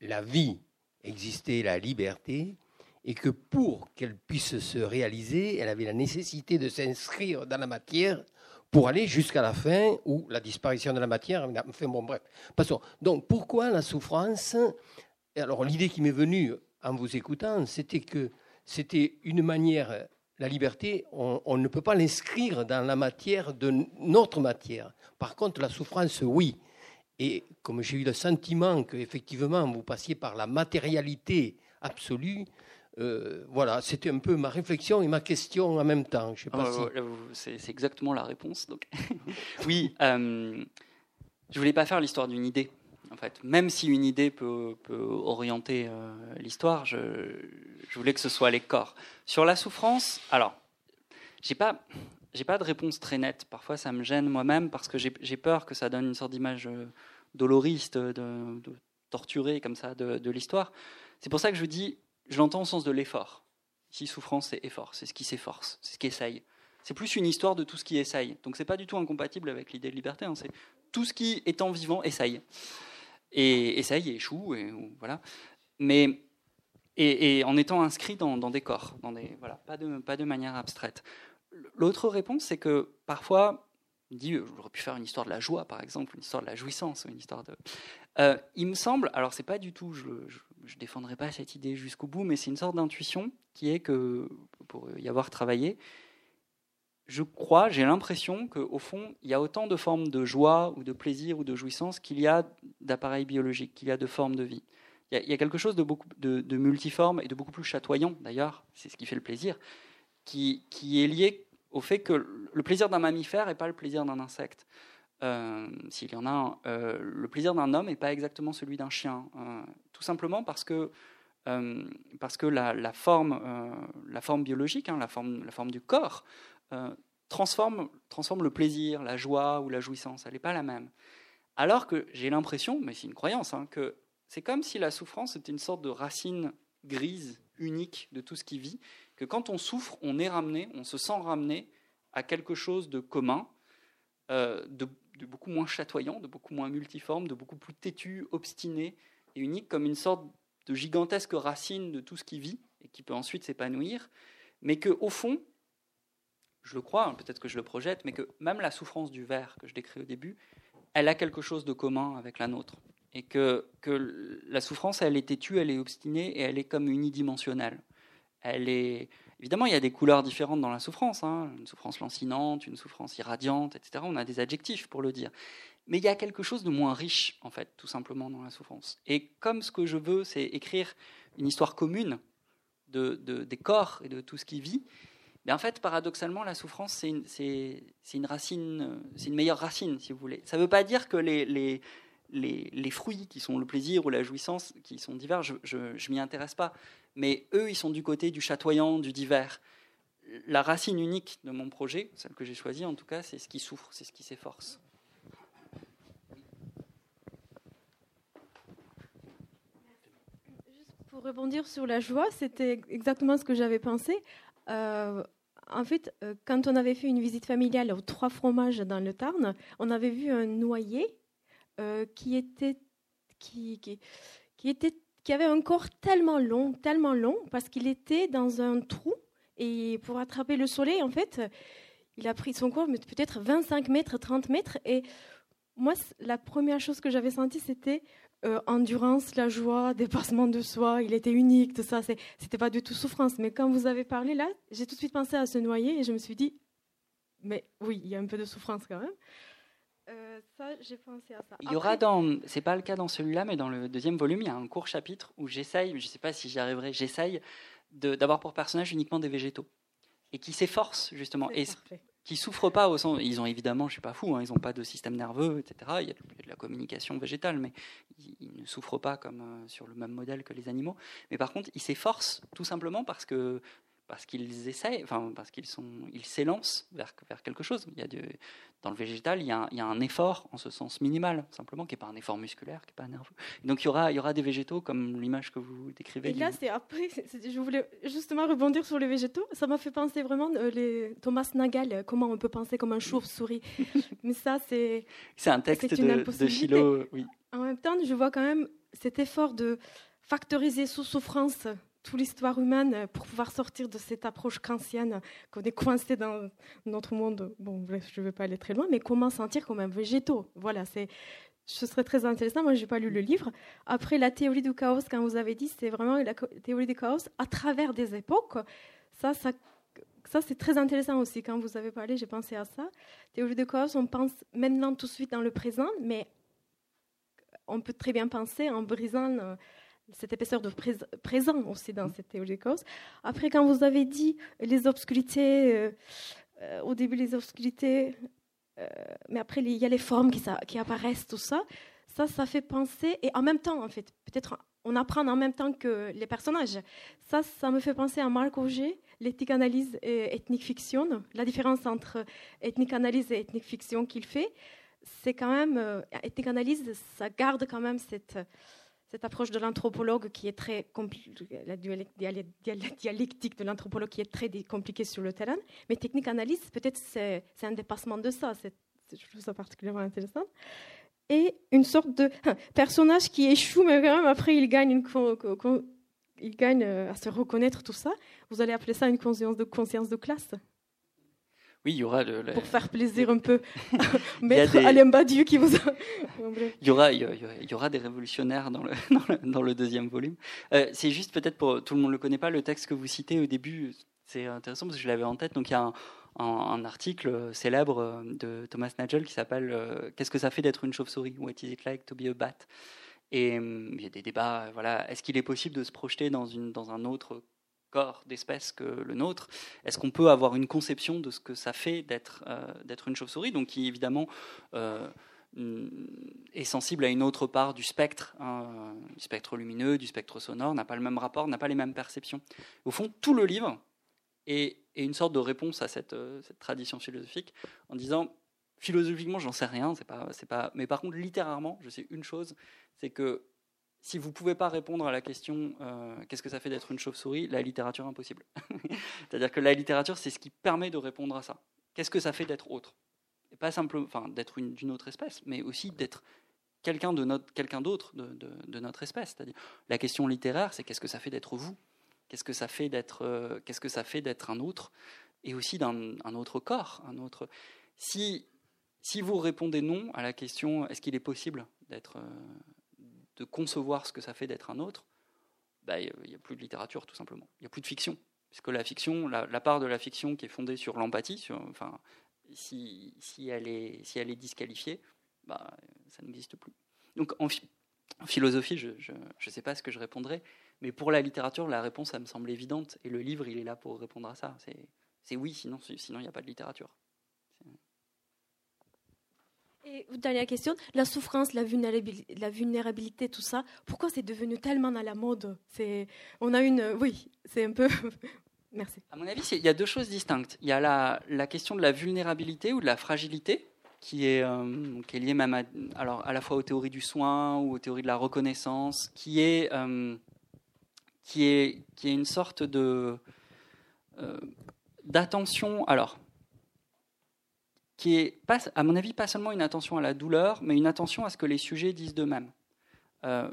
la vie existait la liberté, et que pour qu'elle puisse se réaliser, elle avait la nécessité de s'inscrire dans la matière pour aller jusqu'à la fin ou la disparition de la matière. Enfin bon, bref, passons. Donc pourquoi la souffrance? Alors l'idée qui m'est venue en vous écoutant, c'était que c'était une manière, la liberté, on, on ne peut pas l'inscrire dans la matière de notre matière. Par contre, la souffrance, oui. Et comme j'ai eu le sentiment que effectivement vous passiez par la matérialité absolue, euh, voilà, c'était un peu ma réflexion et ma question en même temps. Je sais pas oh, si... C'est exactement la réponse. Donc. <laughs> oui, euh, je voulais pas faire l'histoire d'une idée. En fait, même si une idée peut, orienter euh, l'histoire, je, voulais que ce soit les corps. Sur la souffrance, alors, j'ai pas, j'ai pas de réponse très nette. Parfois, ça me gêne moi-même parce que j'ai peur que ça donne une sorte d'image euh, doloriste, de, de, torturée comme ça de, de l'histoire. C'est pour ça que je dis, je l'entends au sens de l'effort. Ici, souffrance, c'est effort, c'est ce qui s'efforce, c'est ce qui essaye. C'est plus une histoire de tout ce qui essaye. Donc c'est pas du tout incompatible avec l'idée de liberté. Hein. C'est tout ce qui, étant vivant, essaye. Et essaye et échoue, et voilà. Mais et, en étant inscrit dans, des corps, dans des voilà, pas de pas de manière abstraite. L'autre réponse, c'est que parfois, dit, j'aurais pu faire une histoire de la joie, par exemple, une histoire de la jouissance, une histoire de. Euh, il me semble, alors c'est pas du tout, ne défendrai pas cette idée jusqu'au bout, mais c'est une sorte d'intuition qui est que, pour y avoir travaillé, je crois, j'ai l'impression qu'au fond, il y a autant de formes de joie ou de plaisir ou de jouissance qu'il y a d'appareils biologiques, qu'il y a de formes de vie. Il y a, quelque chose de, beaucoup, de, multiforme et de beaucoup plus chatoyant, d'ailleurs, c'est ce qui fait le plaisir, qui, qui est lié au fait que le plaisir d'un mammifère n'est pas le plaisir d'un insecte. Euh, s'il y en a un, euh, le plaisir d'un homme n'est pas exactement celui d'un chien. Euh, tout simplement parce que, parce que la, forme, la forme biologique, hein, la, forme, la forme du corps, transforme, transforme le plaisir, la joie ou la jouissance. Elle n'est pas la même. Alors que j'ai l'impression, mais c'est une croyance, hein, que c'est comme si la souffrance était une sorte de racine grise, unique de tout ce qui vit, que quand on souffre, on est ramené, on se sent ramené à quelque chose de commun, de de beaucoup moins chatoyant, de beaucoup moins multiforme, de beaucoup plus têtu, obstiné et unique, comme une sorte de gigantesques racines de tout ce qui vit et qui peut ensuite s'épanouir, mais que au fond, je le crois, hein, peut-être que je le projette, mais que même la souffrance du ver que je décris au début, elle a quelque chose de commun avec la nôtre. Et que, que la souffrance, elle est têtue, elle est obstinée et elle est comme unidimensionnelle. Elle est, évidemment, il y a des couleurs différentes dans la souffrance, hein. une souffrance lancinante, une souffrance irradiante, etc. On a des adjectifs pour le dire. Mais il y a quelque chose de moins riche, en fait, tout simplement dans la souffrance. Et comme ce que je veux, c'est écrire une histoire commune de, des corps et de tout ce qui vit, mais en fait, paradoxalement, la souffrance, c'est une, meilleure racine, si vous voulez. Ça ne veut pas dire que les, les, fruits qui sont le plaisir ou la jouissance, qui sont divers, je ne m'y intéresse pas. Mais eux, ils sont du côté du chatoyant, du divers. La racine unique de mon projet, celle que j'ai choisie en tout cas, c'est ce qui souffre, c'est ce qui s'efforce. Pour rebondir sur la joie, c'était exactement ce que j'avais pensé. Euh, en fait, euh, quand on avait fait une visite familiale aux Trois Fromages dans le Tarn, on avait vu un noyer euh, qui, était qui avait un corps tellement long, tellement long, parce qu'il était dans un trou et pour attraper le soleil, en fait, il a pris son corps, peut-être 25 mètres, 30 mètres. Et moi, la première chose que j'avais sentie, c'était euh, endurance, la joie, dépassement de soi, il était unique, tout ça, c'était pas du tout souffrance. Mais quand vous avez parlé là, j'ai tout de suite pensé à se noyer et je me suis dit, mais oui, il y a un peu de souffrance quand même. Euh, ça, j'ai pensé à ça. Il y aura dans, c'est pas le cas dans celui-là, mais dans le deuxième volume, il y a un court chapitre où j'essaye, je sais pas si j'y arriverai, j'essaye d'avoir pour personnage uniquement des végétaux et qui s'efforcent justement. Et qui souffrent pas au sens. Ils ont évidemment, je suis pas fou, hein, ils n'ont pas de système nerveux, etc. Il y a de la communication végétale, mais ils, ne souffrent pas comme euh, sur le même modèle que les animaux. Mais par contre, ils s'efforcent tout simplement parce que parce qu'ils essayent, enfin parce qu'ils sont, ils s'élancent vers, vers quelque chose. Il y a dans le végétal, il y, a, il y, a, un effort en ce sens minimal, simplement, qui n'est pas un effort musculaire, qui n'est pas nerveux. donc il y aura, il y aura des végétaux comme l'image que vous décrivez. Et là, c'est après, je voulais justement rebondir sur les végétaux. Ça m'a fait penser vraiment euh, les Thomas Nagel, euh, comment on peut penser comme un chauve-souris. <laughs> Mais ça, c'est. C'est un texte de, de Philo, oui. En même temps, je vois quand même cet effort de factoriser sous souffrance toute l'histoire humaine pour pouvoir sortir de cette approche kantienne qu'on est coincé dans notre monde. Bon, je ne vais pas aller très loin, mais comment sentir comme un végétaux? Voilà, c'est. Ce serait très intéressant. Moi, je n'ai pas lu le livre. Après, la théorie du chaos, quand vous avez dit, c'est vraiment la théorie du chaos à travers des époques. Ça, ça, ça c'est très intéressant aussi. Quand vous avez parlé, j'ai pensé à ça. Théorie du chaos, on pense maintenant tout de suite dans le présent, mais on peut très bien penser en brisant cette épaisseur de présent aussi dans cette théorie cause. Après, quand vous avez dit les obscurités, euh, euh, au début les obscurités, euh, mais après il y a les formes qui, qui, apparaissent, tout ça, ça, ça fait penser, et en même temps, en fait, peut-être on apprend en même temps que les personnages. Ça, ça me fait penser à Marc Auger, l'éthique analyse et ethnique fiction, la différence entre ethnique analyse et ethnique fiction qu'il fait. C'est quand même, ethnique analyse, ça garde quand même cette cette approche de l'anthropologue qui est très la dialectique de l'anthropologue qui est très compliquée sur le terrain, mais technique analyse, peut-être c'est un dépassement de ça. Je trouve ça particulièrement intéressant. Et une sorte de <laughs> personnage qui échoue, mais quand même après il gagne, une, il gagne euh, à se reconnaître tout ça. Vous allez appeler ça une conscience de, conscience de classe oui, il y aura pour faire plaisir un peu, <laughs> maître des... Alain Badiou qui vous. A... il y aura, il y aura des révolutionnaires <laughs> dans le dans le, deuxième volume. Euh, c'est juste peut-être pour tout le monde le connaît pas le texte que vous citez au début. C'est intéressant parce que je l'avais en tête. Donc il y a un, article célèbre de Thomas Nagel qui s'appelle euh, Qu'est-ce que ça fait d'être une chauve-souris? What is it like to be a bat Et hum, il y a des débats. Voilà, est-ce qu'il est possible de se projeter dans une dans un autre corps d'espèce que le nôtre, est-ce qu'on peut avoir une conception de ce que ça fait d'être euh, d'être une chauve-souris, donc qui évidemment euh, est sensible à une autre part du spectre, hein, du spectre lumineux, du spectre sonore, n'a pas le même rapport, n'a pas les mêmes perceptions. Au fond, tout le livre est, une sorte de réponse à cette, euh, cette tradition philosophique en disant philosophiquement, j'en sais rien, c'est pas, c'est pas, mais par contre, littérairement, je sais une chose, c'est que si vous ne pouvez pas répondre à la question euh, qu'est-ce que ça fait d'être une chauve-souris, la littérature impossible. <laughs> C'est-à-dire que la littérature, c'est ce qui permet de répondre à ça. Qu'est-ce que ça fait d'être autre? Pas simplement, enfin, d'être d'une autre espèce, mais aussi d'être quelqu'un de notre, d'autre de, notre espèce. C'est-à-dire, la question littéraire, c'est qu'est-ce que ça fait d'être vous? Qu'est-ce que ça fait d'être, euh, qu'est-ce que ça fait d'être un autre? Et aussi d'un un autre corps, un autre. Si si vous répondez non à la question est-ce qu'il est possible d'être, euh, de concevoir ce que ça fait d'être un autre, bah, il n'y a plus de littérature tout simplement. Il n'y a plus de fiction. Puisque la fiction, la, part de la fiction qui est fondée sur l'empathie, enfin, si, si, elle est, si elle est disqualifiée, bah, ça n'existe plus. Donc en, philosophie, je ne sais pas ce que je répondrai, mais pour la littérature, la réponse, ça me semble évidente, et le livre, il est là pour répondre à ça. C'est oui, sinon il n'y a pas de littérature. Et dernière question, la souffrance, la vulnérabilité, la vulnérabilité tout ça, pourquoi c'est devenu tellement à la mode? C'est, on a une, oui, c'est un peu. <laughs> Merci. À mon avis, il y a deux choses distinctes. Il y a la, question de la vulnérabilité ou de la fragilité, qui est, euh, qui est liée même à, alors, à la fois aux théories du soin ou aux théories de la reconnaissance, qui est, euh, qui est, qui est une sorte de euh, d'attention. Alors, qui est, à mon avis, pas seulement une attention à la douleur, mais une attention à ce que les sujets disent d'eux-mêmes. Euh,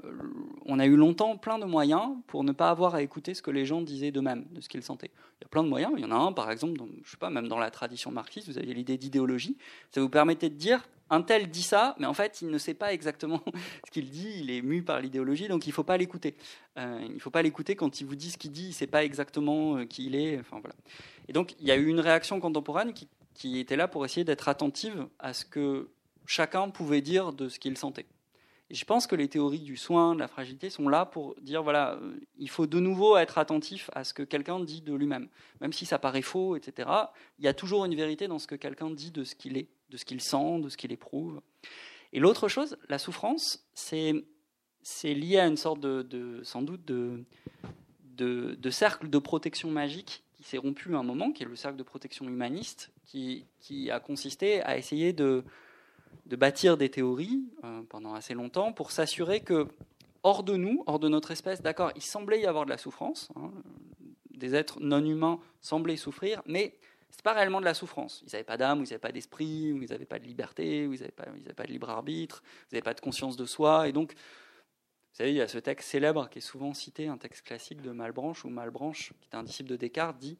on a eu longtemps plein de moyens pour ne pas avoir à écouter ce que les gens disaient d'eux-mêmes, de ce qu'ils sentaient. Il y a plein de moyens. Il y en a un, par exemple, je sais pas, même dans la tradition marxiste, vous avez l'idée d'idéologie. Ça vous permettait de dire un tel dit ça, mais en fait, il ne sait pas exactement <laughs> ce qu'il dit. Il est mu par l'idéologie, donc il ne faut pas l'écouter. Euh, il ne faut pas l'écouter quand il vous dit ce qu'il dit. Il ne sait pas exactement euh, qui il est. Enfin voilà. Et donc, il y a eu une réaction contemporaine qui qui était là pour essayer d'être attentive à ce que chacun pouvait dire de ce qu'il sentait. Et je pense que les théories du soin, de la fragilité sont là pour dire voilà, euh, il faut de nouveau être attentif à ce que quelqu'un dit de lui-même. Même si ça paraît faux, etc., il y a toujours une vérité dans ce que quelqu'un dit de ce qu'il est, de ce qu'il sent, de ce qu'il éprouve. Et l'autre chose, la souffrance, c'est, c'est lié à une sorte de, sans doute, de, de, de cercle de protection magique qui s'est rompu un moment, qui est le cercle de protection humaniste, qui, qui a consisté à essayer de, de bâtir des théories euh, pendant assez longtemps pour s'assurer que, hors de nous, hors de notre espèce, d'accord, il semblait y avoir de la souffrance, hein, des êtres non humains semblaient souffrir, mais ce n'est pas réellement de la souffrance. Ils n'avaient pas d'âme, ils n'avaient pas d'esprit, ils n'avaient pas de liberté, ils n'avaient pas, pas de libre arbitre, ils n'avaient pas de conscience de soi, et donc vous savez, il y a ce texte célèbre qui est souvent cité, un texte classique de Malbranche, où Malbranche, qui est un disciple de Descartes, dit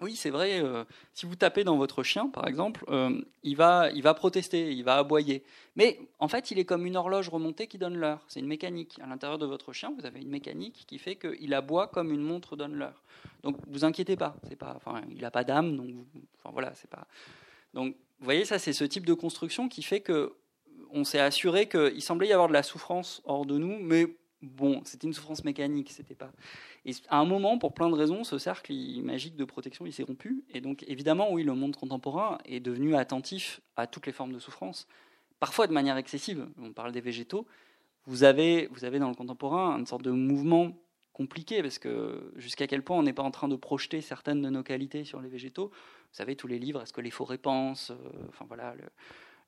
oui, c'est vrai. Euh, si vous tapez dans votre chien, par exemple, euh, il, va, il va protester, il va aboyer. Mais en fait, il est comme une horloge remontée qui donne l'heure. C'est une mécanique. À l'intérieur de votre chien, vous avez une mécanique qui fait qu'il aboie comme une montre donne l'heure. Donc, vous inquiétez pas. C'est pas, enfin, il n'a pas d'âme, donc, enfin voilà, c'est pas. Donc, vous voyez, ça, c'est ce type de construction qui fait que on s'est assuré qu'il semblait y avoir de la souffrance hors de nous, mais bon, c'était une souffrance mécanique, c'était pas. Et à un moment, pour plein de raisons, ce cercle magique de protection, il s'est rompu. Et donc, évidemment, oui, le monde contemporain est devenu attentif à toutes les formes de souffrance, parfois de manière excessive. On parle des végétaux. Vous avez, vous avez dans le contemporain une sorte de mouvement compliqué, parce que jusqu'à quel point on n'est pas en train de projeter certaines de nos qualités sur les végétaux. Vous savez, tous les livres, est-ce que les forêts pensent euh, Enfin voilà. Le,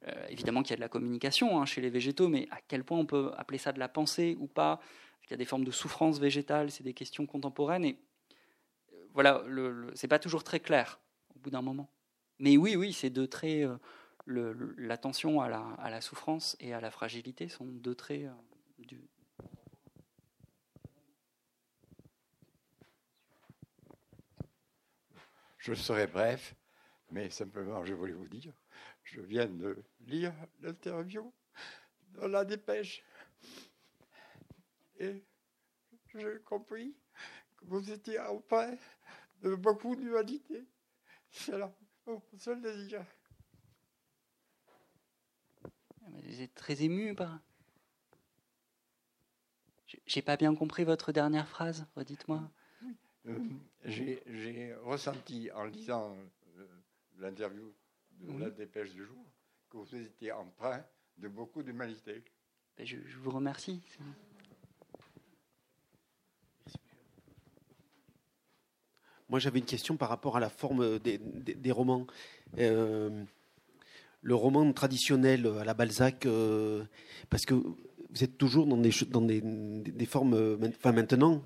euh, évidemment qu'il y a de la communication hein, chez les végétaux, mais à quel point on peut appeler ça de la pensée ou pas? Il y a des formes de souffrance végétale, c'est des questions contemporaines, et euh, voilà, le, c'est pas toujours très clair au bout d'un moment. Mais oui, oui, c'est deux traits. Euh, l'attention à la, à la, souffrance et à la fragilité sont deux traits du. Je serai bref, mais simplement je voulais vous dire je viens de lire l'interview dans la dépêche. Et j'ai compris que vous étiez auprès de beaucoup d'humanité. C'est là mon seul désir. Vous êtes très ému par. J'ai pas bien compris votre dernière phrase, redites-moi. Euh, j'ai ressenti en lisant euh, l'interview de la dépêche du jour, que vous étiez empreint de beaucoup d'humanité. Ben, je, vous remercie. Moi, j'avais une question par rapport à la forme des, romans. Euh, le roman traditionnel à la Balzac, euh, parce que vous êtes toujours dans des, dans des, formes, enfin maintenant,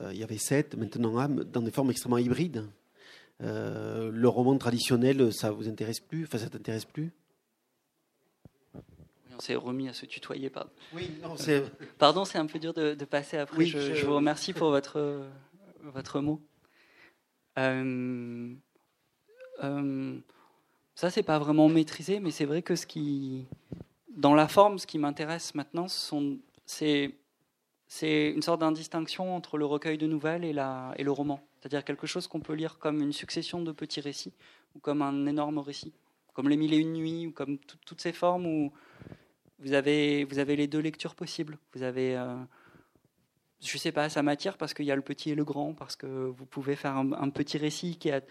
euh, il y avait sept, maintenant dans des formes extrêmement hybrides. Euh, le roman traditionnel, ça vous intéresse plus? Enfin, ça t'intéresse plus? On s'est remis à se tutoyer. Pardon. Oui, non, c'est. Pardon, c'est un peu dur de, passer après. je, vous remercie pour votre, votre mot. Euh, euh, ça, c'est pas vraiment maîtrisé, mais c'est vrai que ce qui, dans la forme, ce qui m'intéresse maintenant, c'est c'est une sorte d'indistinction entre le recueil de nouvelles et, la, et le roman. C'est-à-dire quelque chose qu'on peut lire comme une succession de petits récits, ou comme un énorme récit, comme Les Mille et Une Nuits, ou comme toutes ces formes où vous avez, vous avez les deux lectures possibles. Vous avez, euh, je sais pas, ça m'attire parce qu'il y a le petit et le grand, parce que vous pouvez faire un, petit récit qui a.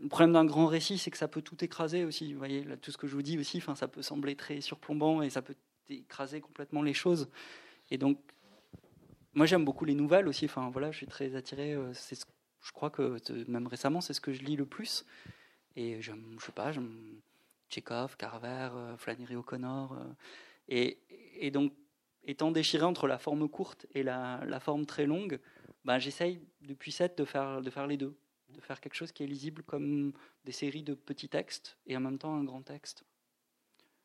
Le problème d'un grand récit, c'est que ça peut tout écraser aussi. Vous voyez, tout ce que je vous dis aussi, ça peut sembler très surplombant et ça peut écraser complètement les choses. Et donc, moi, j'aime beaucoup les nouvelles aussi. Enfin, voilà, je suis très attiré. Euh, c'est, je crois que même récemment, c'est ce que je lis le plus. Et je, sais pas, j'aime Tchekhov, Carver, euh, Flannery O'Connor. Euh, et, et, donc, étant déchiré entre la forme courte et la, la forme très longue, ben, j'essaye depuis cette de faire, de faire les deux, de faire quelque chose qui est lisible comme des séries de petits textes et en même temps un grand texte.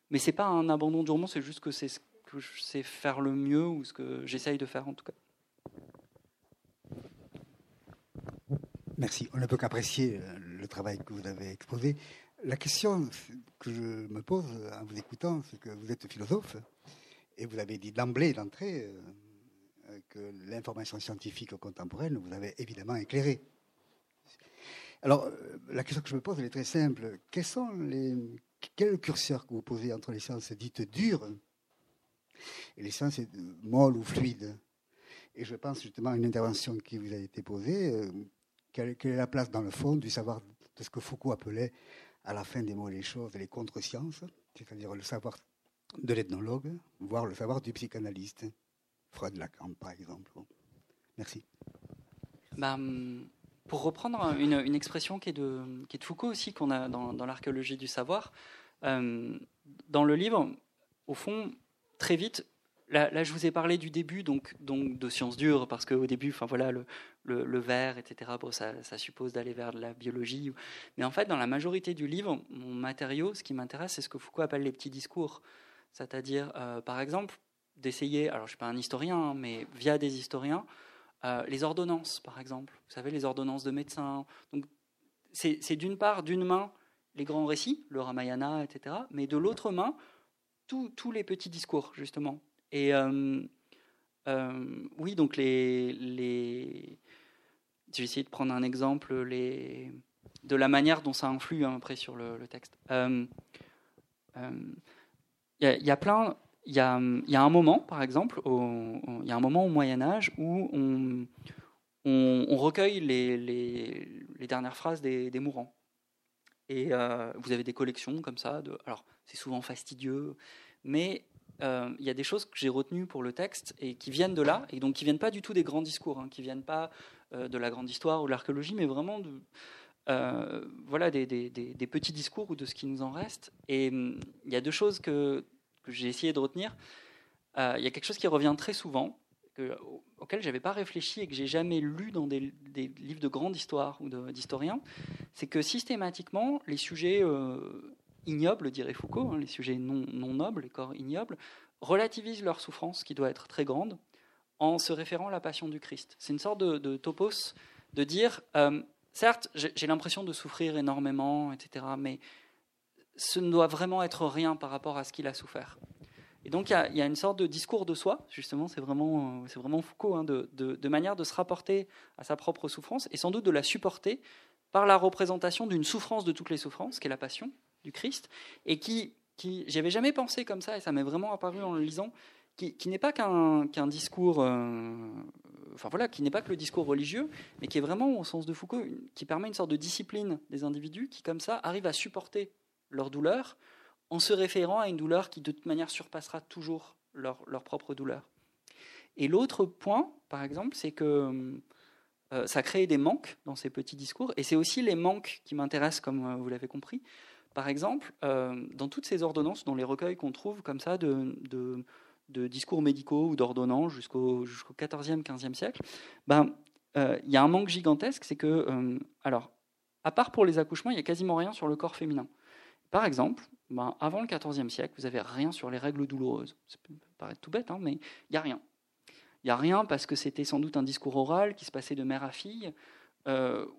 Mais c'est pas un abandon du roman, c'est juste que c'est que je sais faire le mieux ou ce que j'essaye de faire en tout cas. Merci. On ne peut qu'apprécier euh, le travail que vous avez exposé. La question que je me pose en vous écoutant, c'est que vous êtes philosophe et vous avez dit d'emblée, d'entrée, euh, que l'information scientifique contemporaine vous avait évidemment éclairé. Alors, euh, la question que je me pose, elle est très simple. Quels sont les, quel est le curseur que vous posez entre les sciences dites dures et les sciences molles ou fluides. Et je pense justement à une intervention qui vous a été posée. Euh, quelle, est la place dans le fond du savoir de ce que Foucault appelait à la fin des mots et les choses les contre-sciences, c'est-à-dire le savoir de l'ethnologue, voire le savoir du psychanalyste, Freud Lacan par exemple. Merci. Bah, pour reprendre une, expression qui est, de, est, Foucault aussi, qu'on a dans, dans l'archéologie du savoir, euh, dans le livre, au fond, très vite, Là, je vous ai parlé du début, donc, donc de sciences dures, parce qu'au début, enfin voilà, le, le, verre, etc. Bon, ça, ça suppose d'aller vers de la biologie. Mais en fait, dans la majorité du livre, mon matériau, ce qui m'intéresse, c'est ce que Foucault appelle les petits discours, c'est-à-dire, euh, par exemple, d'essayer. Alors, je suis pas un historien, hein, mais via des historiens, euh, les ordonnances, par exemple. Vous savez, les ordonnances de médecins. Donc, c'est d'une part, d'une main, les grands récits, le Ramayana, etc. Mais de l'autre main, tous les petits discours, justement. Et euh, euh, oui, donc les, les... Je vais essayer de prendre un exemple les... de la manière dont ça influe hein, après sur le, texte. Euh, il y, a plein. Il y a, y a, un moment, par exemple, il y a un moment au Moyen Âge où on, on, recueille les, les, les, dernières phrases des, des mourants. Et vous avez des collections comme ça. De, alors, c'est souvent fastidieux, mais euh, il y a des choses que j'ai retenues pour le texte et qui viennent de là, et donc qui viennent pas du tout des grands discours, hein, qui viennent pas euh, de la grande histoire ou de l'archéologie, mais vraiment euh, voilà, des, petits discours ou de ce qui nous en reste. Et hum, il y a deux choses que, que j'ai essayé de retenir. Il y a quelque chose qui revient très souvent, que, auquel j'avais pas réfléchi et que j'ai jamais lu dans des, livres de grande histoire ou d'historiens, c'est que systématiquement, les sujets ignobles, dirait Foucault, hein, les sujets non, nobles, les corps ignobles, relativisent leur souffrance, qui doit être très grande, en se référant à la passion du Christ. C'est une sorte de, topos de dire, euh, certes, j'ai l'impression de souffrir énormément, etc., mais ce ne doit vraiment être rien par rapport à ce qu'il a souffert. Et donc il y, a une sorte de discours de soi, justement, c'est vraiment, c'est vraiment Foucault, hein, de, de, manière de se rapporter à sa propre souffrance et sans doute de la supporter par la représentation d'une souffrance de toutes les souffrances, qui est la passion, Christ, et qui, qui j'y avais jamais pensé comme ça, et ça m'est vraiment apparu en le lisant, qui, n'est pas qu'un discours, euh, enfin voilà, qui n'est pas que le discours religieux, mais qui est vraiment, au sens de Foucault, qui permet une sorte de discipline des individus qui, comme ça, arrivent à supporter leur douleur en se référant à une douleur qui, de toute manière, surpassera toujours leur, leur propre douleur. Et l'autre point, par exemple, c'est que euh, ça crée des manques dans ces petits discours, et c'est aussi les manques qui m'intéressent, comme euh, vous l'avez compris, par exemple, euh, dans toutes ces ordonnances, dans les recueils qu'on trouve comme ça de, discours médicaux ou d'ordonnances jusqu'au jusqu'au 14e, 15e siècle, ben, euh, il y a un manque gigantesque, c'est que, euh, alors, à part pour les accouchements, il n'y a quasiment rien sur le corps féminin. Par exemple, ben, avant le XIVe siècle, vous n'avez rien sur les règles douloureuses. Ça peut paraître tout bête, hein, mais il n'y a rien. Il n'y a rien parce que c'était sans doute un discours oral qui se passait de mère à fille,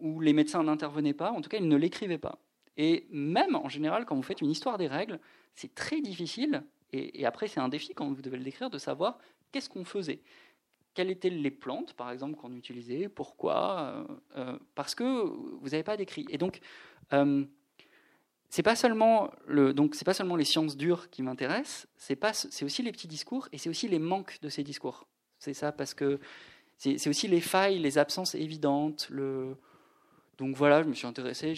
où les médecins n'intervenaient pas, en tout cas ils ne l'écrivaient pas. Et même en général, quand vous faites une histoire des règles, c'est très difficile, et, après c'est un défi quand vous devez le décrire, de savoir qu'est-ce qu'on faisait. Quelles étaient les plantes, par exemple, qu'on utilisait, pourquoi, euh, euh, parce que vous n'avez pas d'écrit. Et donc, c'est pas seulement le donc c'est pas seulement les sciences dures qui m'intéressent, c'est pas c'est aussi les petits discours et c'est aussi les manques de ces discours. C'est ça parce que c'est aussi les failles, les absences évidentes. Le donc voilà, je me suis intéressé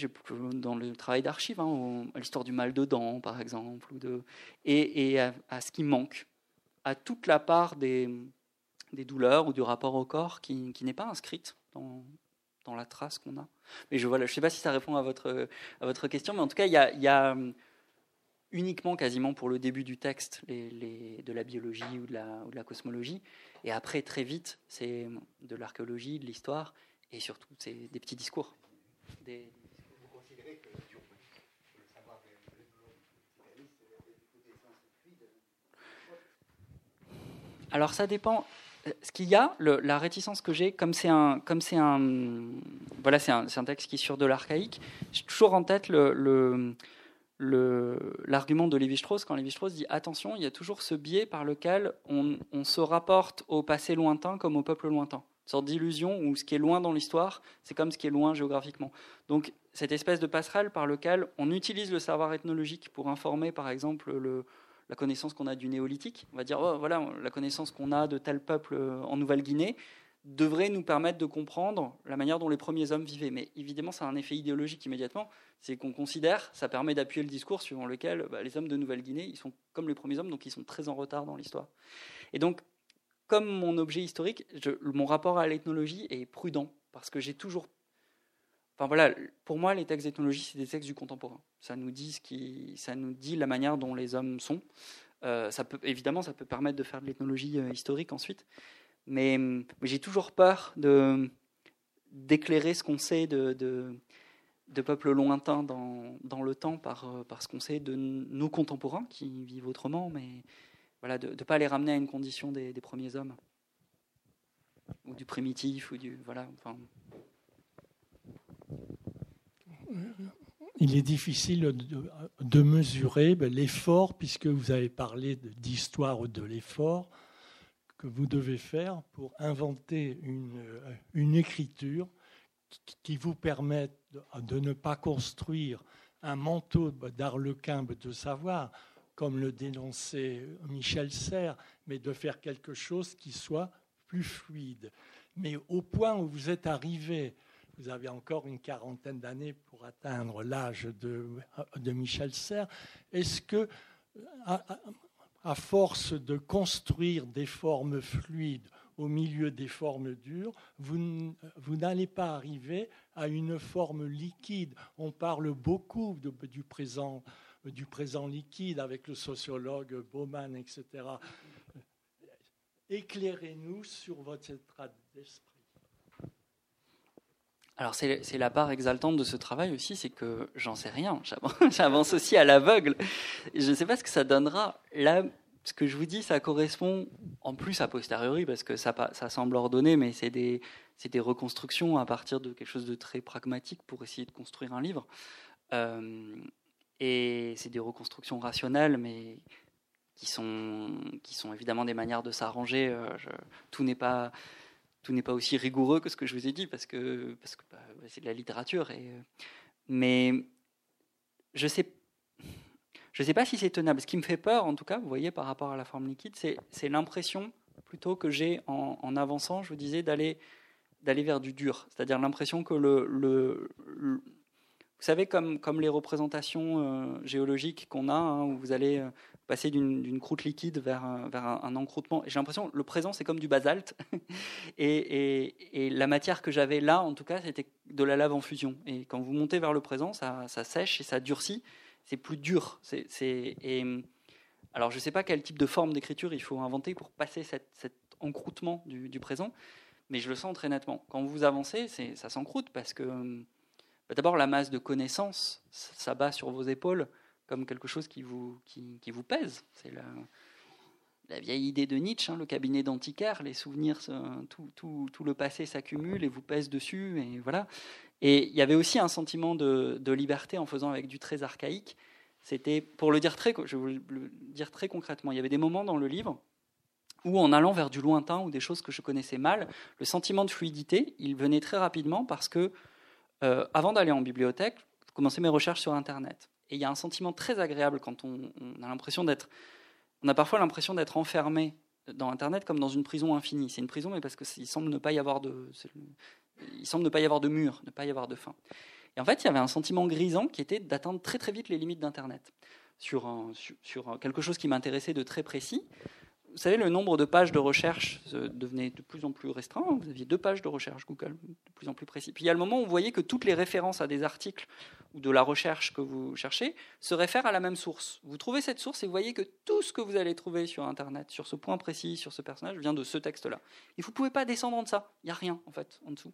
dans le travail d'archives hein, à l'histoire du mal de dents par exemple ou de et, à, ce qui manque, à toute la part des des douleurs ou du rapport au corps qui, qui n'est pas inscrite dans, dans la trace qu'on a. Mais je ne sais pas si ça répond à votre, à votre question, mais en tout cas, il y a, hum, uniquement, quasiment pour le début du texte, les, de la biologie ou de la, ou de la, cosmologie. Et après, très vite, c'est de l'archéologie, de l'histoire, et surtout, c'est des petits discours. Alors ça dépend ce qu'il y a, la réticence que j'ai, comme c'est un, comme c'est un, voilà, c'est un, texte qui est sur de l'archaïque. J'ai toujours en tête l'argument de Lévi-Strauss quand Lévi-Strauss dit attention, il y a toujours ce biais par lequel on, se rapporte au passé lointain comme au peuple lointain. Sorte d'illusion où ce qui est loin dans l'histoire, c'est comme ce qui est loin géographiquement. Donc cette espèce de passerelle par lequel on utilise le savoir ethnologique pour informer, par exemple, le, la connaissance qu'on a du néolithique, on va dire, oh, voilà, la connaissance qu'on a de tel peuple euh, en Nouvelle-Guinée devrait nous permettre de comprendre la manière dont les premiers hommes vivaient. Mais évidemment, ça a un effet idéologique immédiatement, c'est qu'on considère, ça permet d'appuyer le discours suivant lequel bah, les hommes de Nouvelle-Guinée, ils sont comme les premiers hommes, donc ils sont très en retard dans l'histoire. Et donc, comme mon objet historique, mon rapport à l'ethnologie est prudent, parce que j'ai toujours voilà, pour moi, les textes d'ethnologie, c'est des textes du contemporain. Ça nous dit ce qui, ça nous dit la manière dont les hommes sont. Euh, ça peut, évidemment, ça peut permettre de faire de l'ethnologie euh, historique ensuite, mais, j'ai toujours peur de d'éclairer ce qu'on sait de, de, peuples lointains dans, dans le temps par, euh, par ce qu'on sait de nos contemporains qui vivent autrement, mais voilà, de ne pas les ramener à une condition des, premiers hommes ou du primitif ou du voilà. Enfin, il est difficile de, mesurer ben, l'effort, puisque vous avez parlé d'histoire de l'effort que vous devez faire pour inventer une, écriture qui vous permette de, ne pas construire un manteau d'arlequin de savoir, comme le dénonçait Michel Serres, mais de faire quelque chose qui soit plus fluide. Mais au point où vous êtes arrivé vous avez encore une quarantaine d'années pour atteindre l'âge de, Michel Serres. Est-ce que, à, force de construire des formes fluides au milieu des formes dures, vous n'allez pas arriver à une forme liquide? On parle beaucoup du, présent, du présent liquide avec le sociologue Bauman, etc. Éclairez-nous sur votre état d'esprit. Alors c'est la part exaltante de ce travail aussi, c'est que j'en sais rien, <laughs> j'avance aussi à l'aveugle. Je ne sais pas ce que ça donnera. Là, ce que je vous dis, ça correspond en plus à posteriori, parce que ça, semble ordonné, mais c'est des, des, reconstructions à partir de quelque chose de très pragmatique pour essayer de construire un livre. Euh, et c'est des reconstructions rationnelles, mais qui sont, qui sont évidemment des manières de s'arranger. Euh, tout n'est pas tout n'est pas aussi rigoureux que ce que je vous ai dit parce que, parce que bah, c'est de la littérature. Euh, mais je sais, je sais pas si c'est tenable. Ce qui me fait peur, en tout cas, vous voyez, par rapport à la forme liquide, c'est l'impression plutôt que j'ai en, avançant, je vous disais, d'aller d'aller vers du dur. C'est-à-dire l'impression que le, le, vous savez, comme, les représentations euh, géologiques qu'on a, hein, où vous allez euh, passer d'une croûte liquide vers un, vers un, encroûtement. J'ai l'impression que le présent, c'est comme du basalte. <laughs> et, la matière que j'avais là, en tout cas, c'était de la lave en fusion. Et quand vous montez vers le présent, ça, sèche et ça durcit. C'est plus dur. Alors, je ne sais pas quel type de forme d'écriture il faut inventer pour passer cet, encroûtement du, du, présent, mais je le sens très nettement. Quand vous avancez, ça s'encroûte parce que d'abord, la masse de connaissances s'abat sur vos épaules comme quelque chose qui vous, qui, vous pèse. C'est la, la, vieille idée de Nietzsche, hein, le cabinet d'antiquaire, les souvenirs, tout, tout, tout le passé s'accumule et vous pèse dessus, et voilà. Et il y avait aussi un sentiment de, de liberté en faisant avec du très archaïque. C'était, pour le dire très, je vais dire très concrètement, il y avait des moments dans le livre ou en allant vers du lointain ou des choses que je connaissais mal, le sentiment de fluidité, il venait très rapidement parce que, euh, avant d'aller en bibliothèque, je commençais mes recherches sur Internet. Et il y a un sentiment très agréable quand on, a l'impression d'être, on a parfois l'impression d'être enfermé dans Internet comme dans une prison infinie. C'est une prison, mais parce qu'il semble ne pas y avoir de, il semble ne pas y avoir de mur, ne pas y avoir de fin. Et en fait, il y avait un sentiment grisant qui était d'atteindre très très vite les limites d'Internet sur, sur quelque chose qui m'intéressait de très précis vous savez, le nombre de pages de recherche devenait de plus en plus restreint. Vous aviez deux pages de recherche Google, de plus en plus précis. Puis il y a le moment où vous voyez que toutes les références à des articles ou de la recherche que vous cherchez se réfèrent à la même source. Vous trouvez cette source et vous voyez que tout ce que vous allez trouver sur Internet, sur ce point précis, sur ce personnage, vient de ce texte-là. Et vous ne pouvez pas descendre de ça. Il n'y a rien, en fait, en dessous.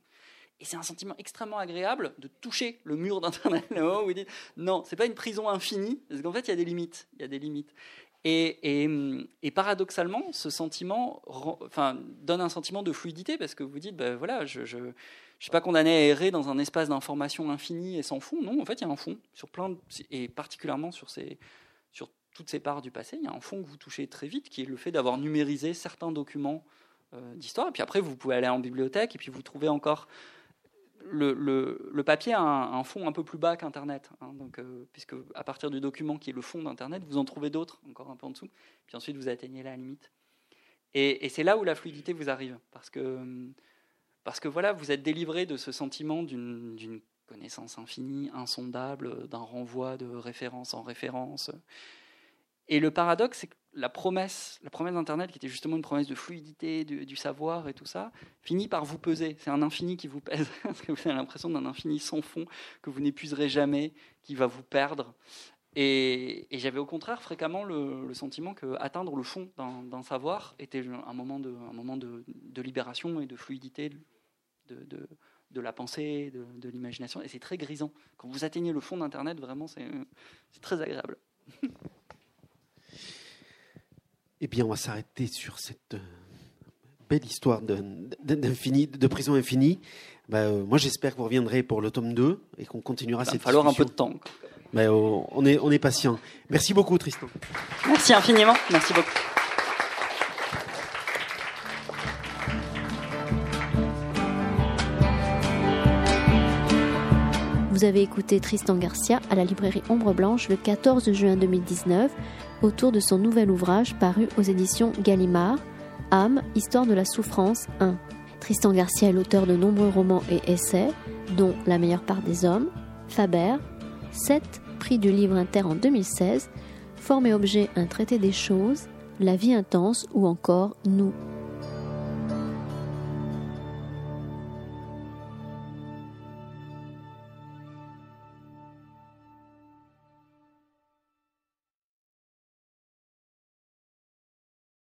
Et c'est un sentiment extrêmement agréable de toucher le mur d'Internet là-haut où vous dites non, c'est pas une prison infinie, parce qu'en fait, il y a des limites. Il y a des limites. Et, paradoxalement, ce sentiment donne un sentiment de fluidité parce que vous dites, ben voilà, je ne suis pas condamné à errer dans un espace d'information infini et sans fond. Non, en fait, il y a un fond sur plein et particulièrement sur toutes ces parts du passé, il y a un fond que vous touchez très vite, qui est le fait d'avoir numérisé certains documents euh, d'histoire. Et puis après, vous pouvez aller en bibliothèque et puis vous trouvez encore le, papier a un, fond un peu plus bas qu'Internet. Hein, donc, euh, puisque à partir du document qui est le fond d'Internet, vous en trouvez d'autres encore un peu en dessous. Puis ensuite, vous atteignez la limite. Et, c'est là où la fluidité vous arrive. Parce que, parce que voilà, vous êtes délivré de ce sentiment d'une connaissance infinie, insondable, d'un renvoi de référence en référence. Et le paradoxe, c'est que la promesse, la promesse d'Internet, qui était justement une promesse de fluidité, du, savoir et tout ça, finit par vous peser. C'est un infini qui vous pèse, <laughs> que vous avez l'impression d'un infini sans fond, que vous n'épuiserez jamais, qui va vous perdre. Et, j'avais au contraire fréquemment le, sentiment que atteindre le fond d'un savoir était un moment de, libération et de fluidité de la pensée, de, l'imagination. Et c'est très grisant. Quand vous atteignez le fond d'Internet, vraiment, c'est très agréable. <laughs> Eh bien, on va s'arrêter sur cette euh, belle histoire d'infini, de, prison infinie. Bah, euh, moi, j'espère que vous reviendrez pour le tome 2 et qu'on continuera cette discussion. Il va falloir un peu de temps. Bah, on, est, on est patient. Merci beaucoup, Tristan. Merci infiniment. Merci beaucoup. Vous avez écouté Tristan Garcia à la librairie Ombre Blanche le 14 juin 2019 autour de son nouvel ouvrage paru aux éditions Gallimard, Âme, Histoire de la souffrance 1. Tristan Garcia est l'auteur de nombreux romans et essais, dont La meilleure part des hommes, Faber, 7 prix du livre inter en 2016, Forme et objet, un traité des choses, La vie intense ou encore Nous.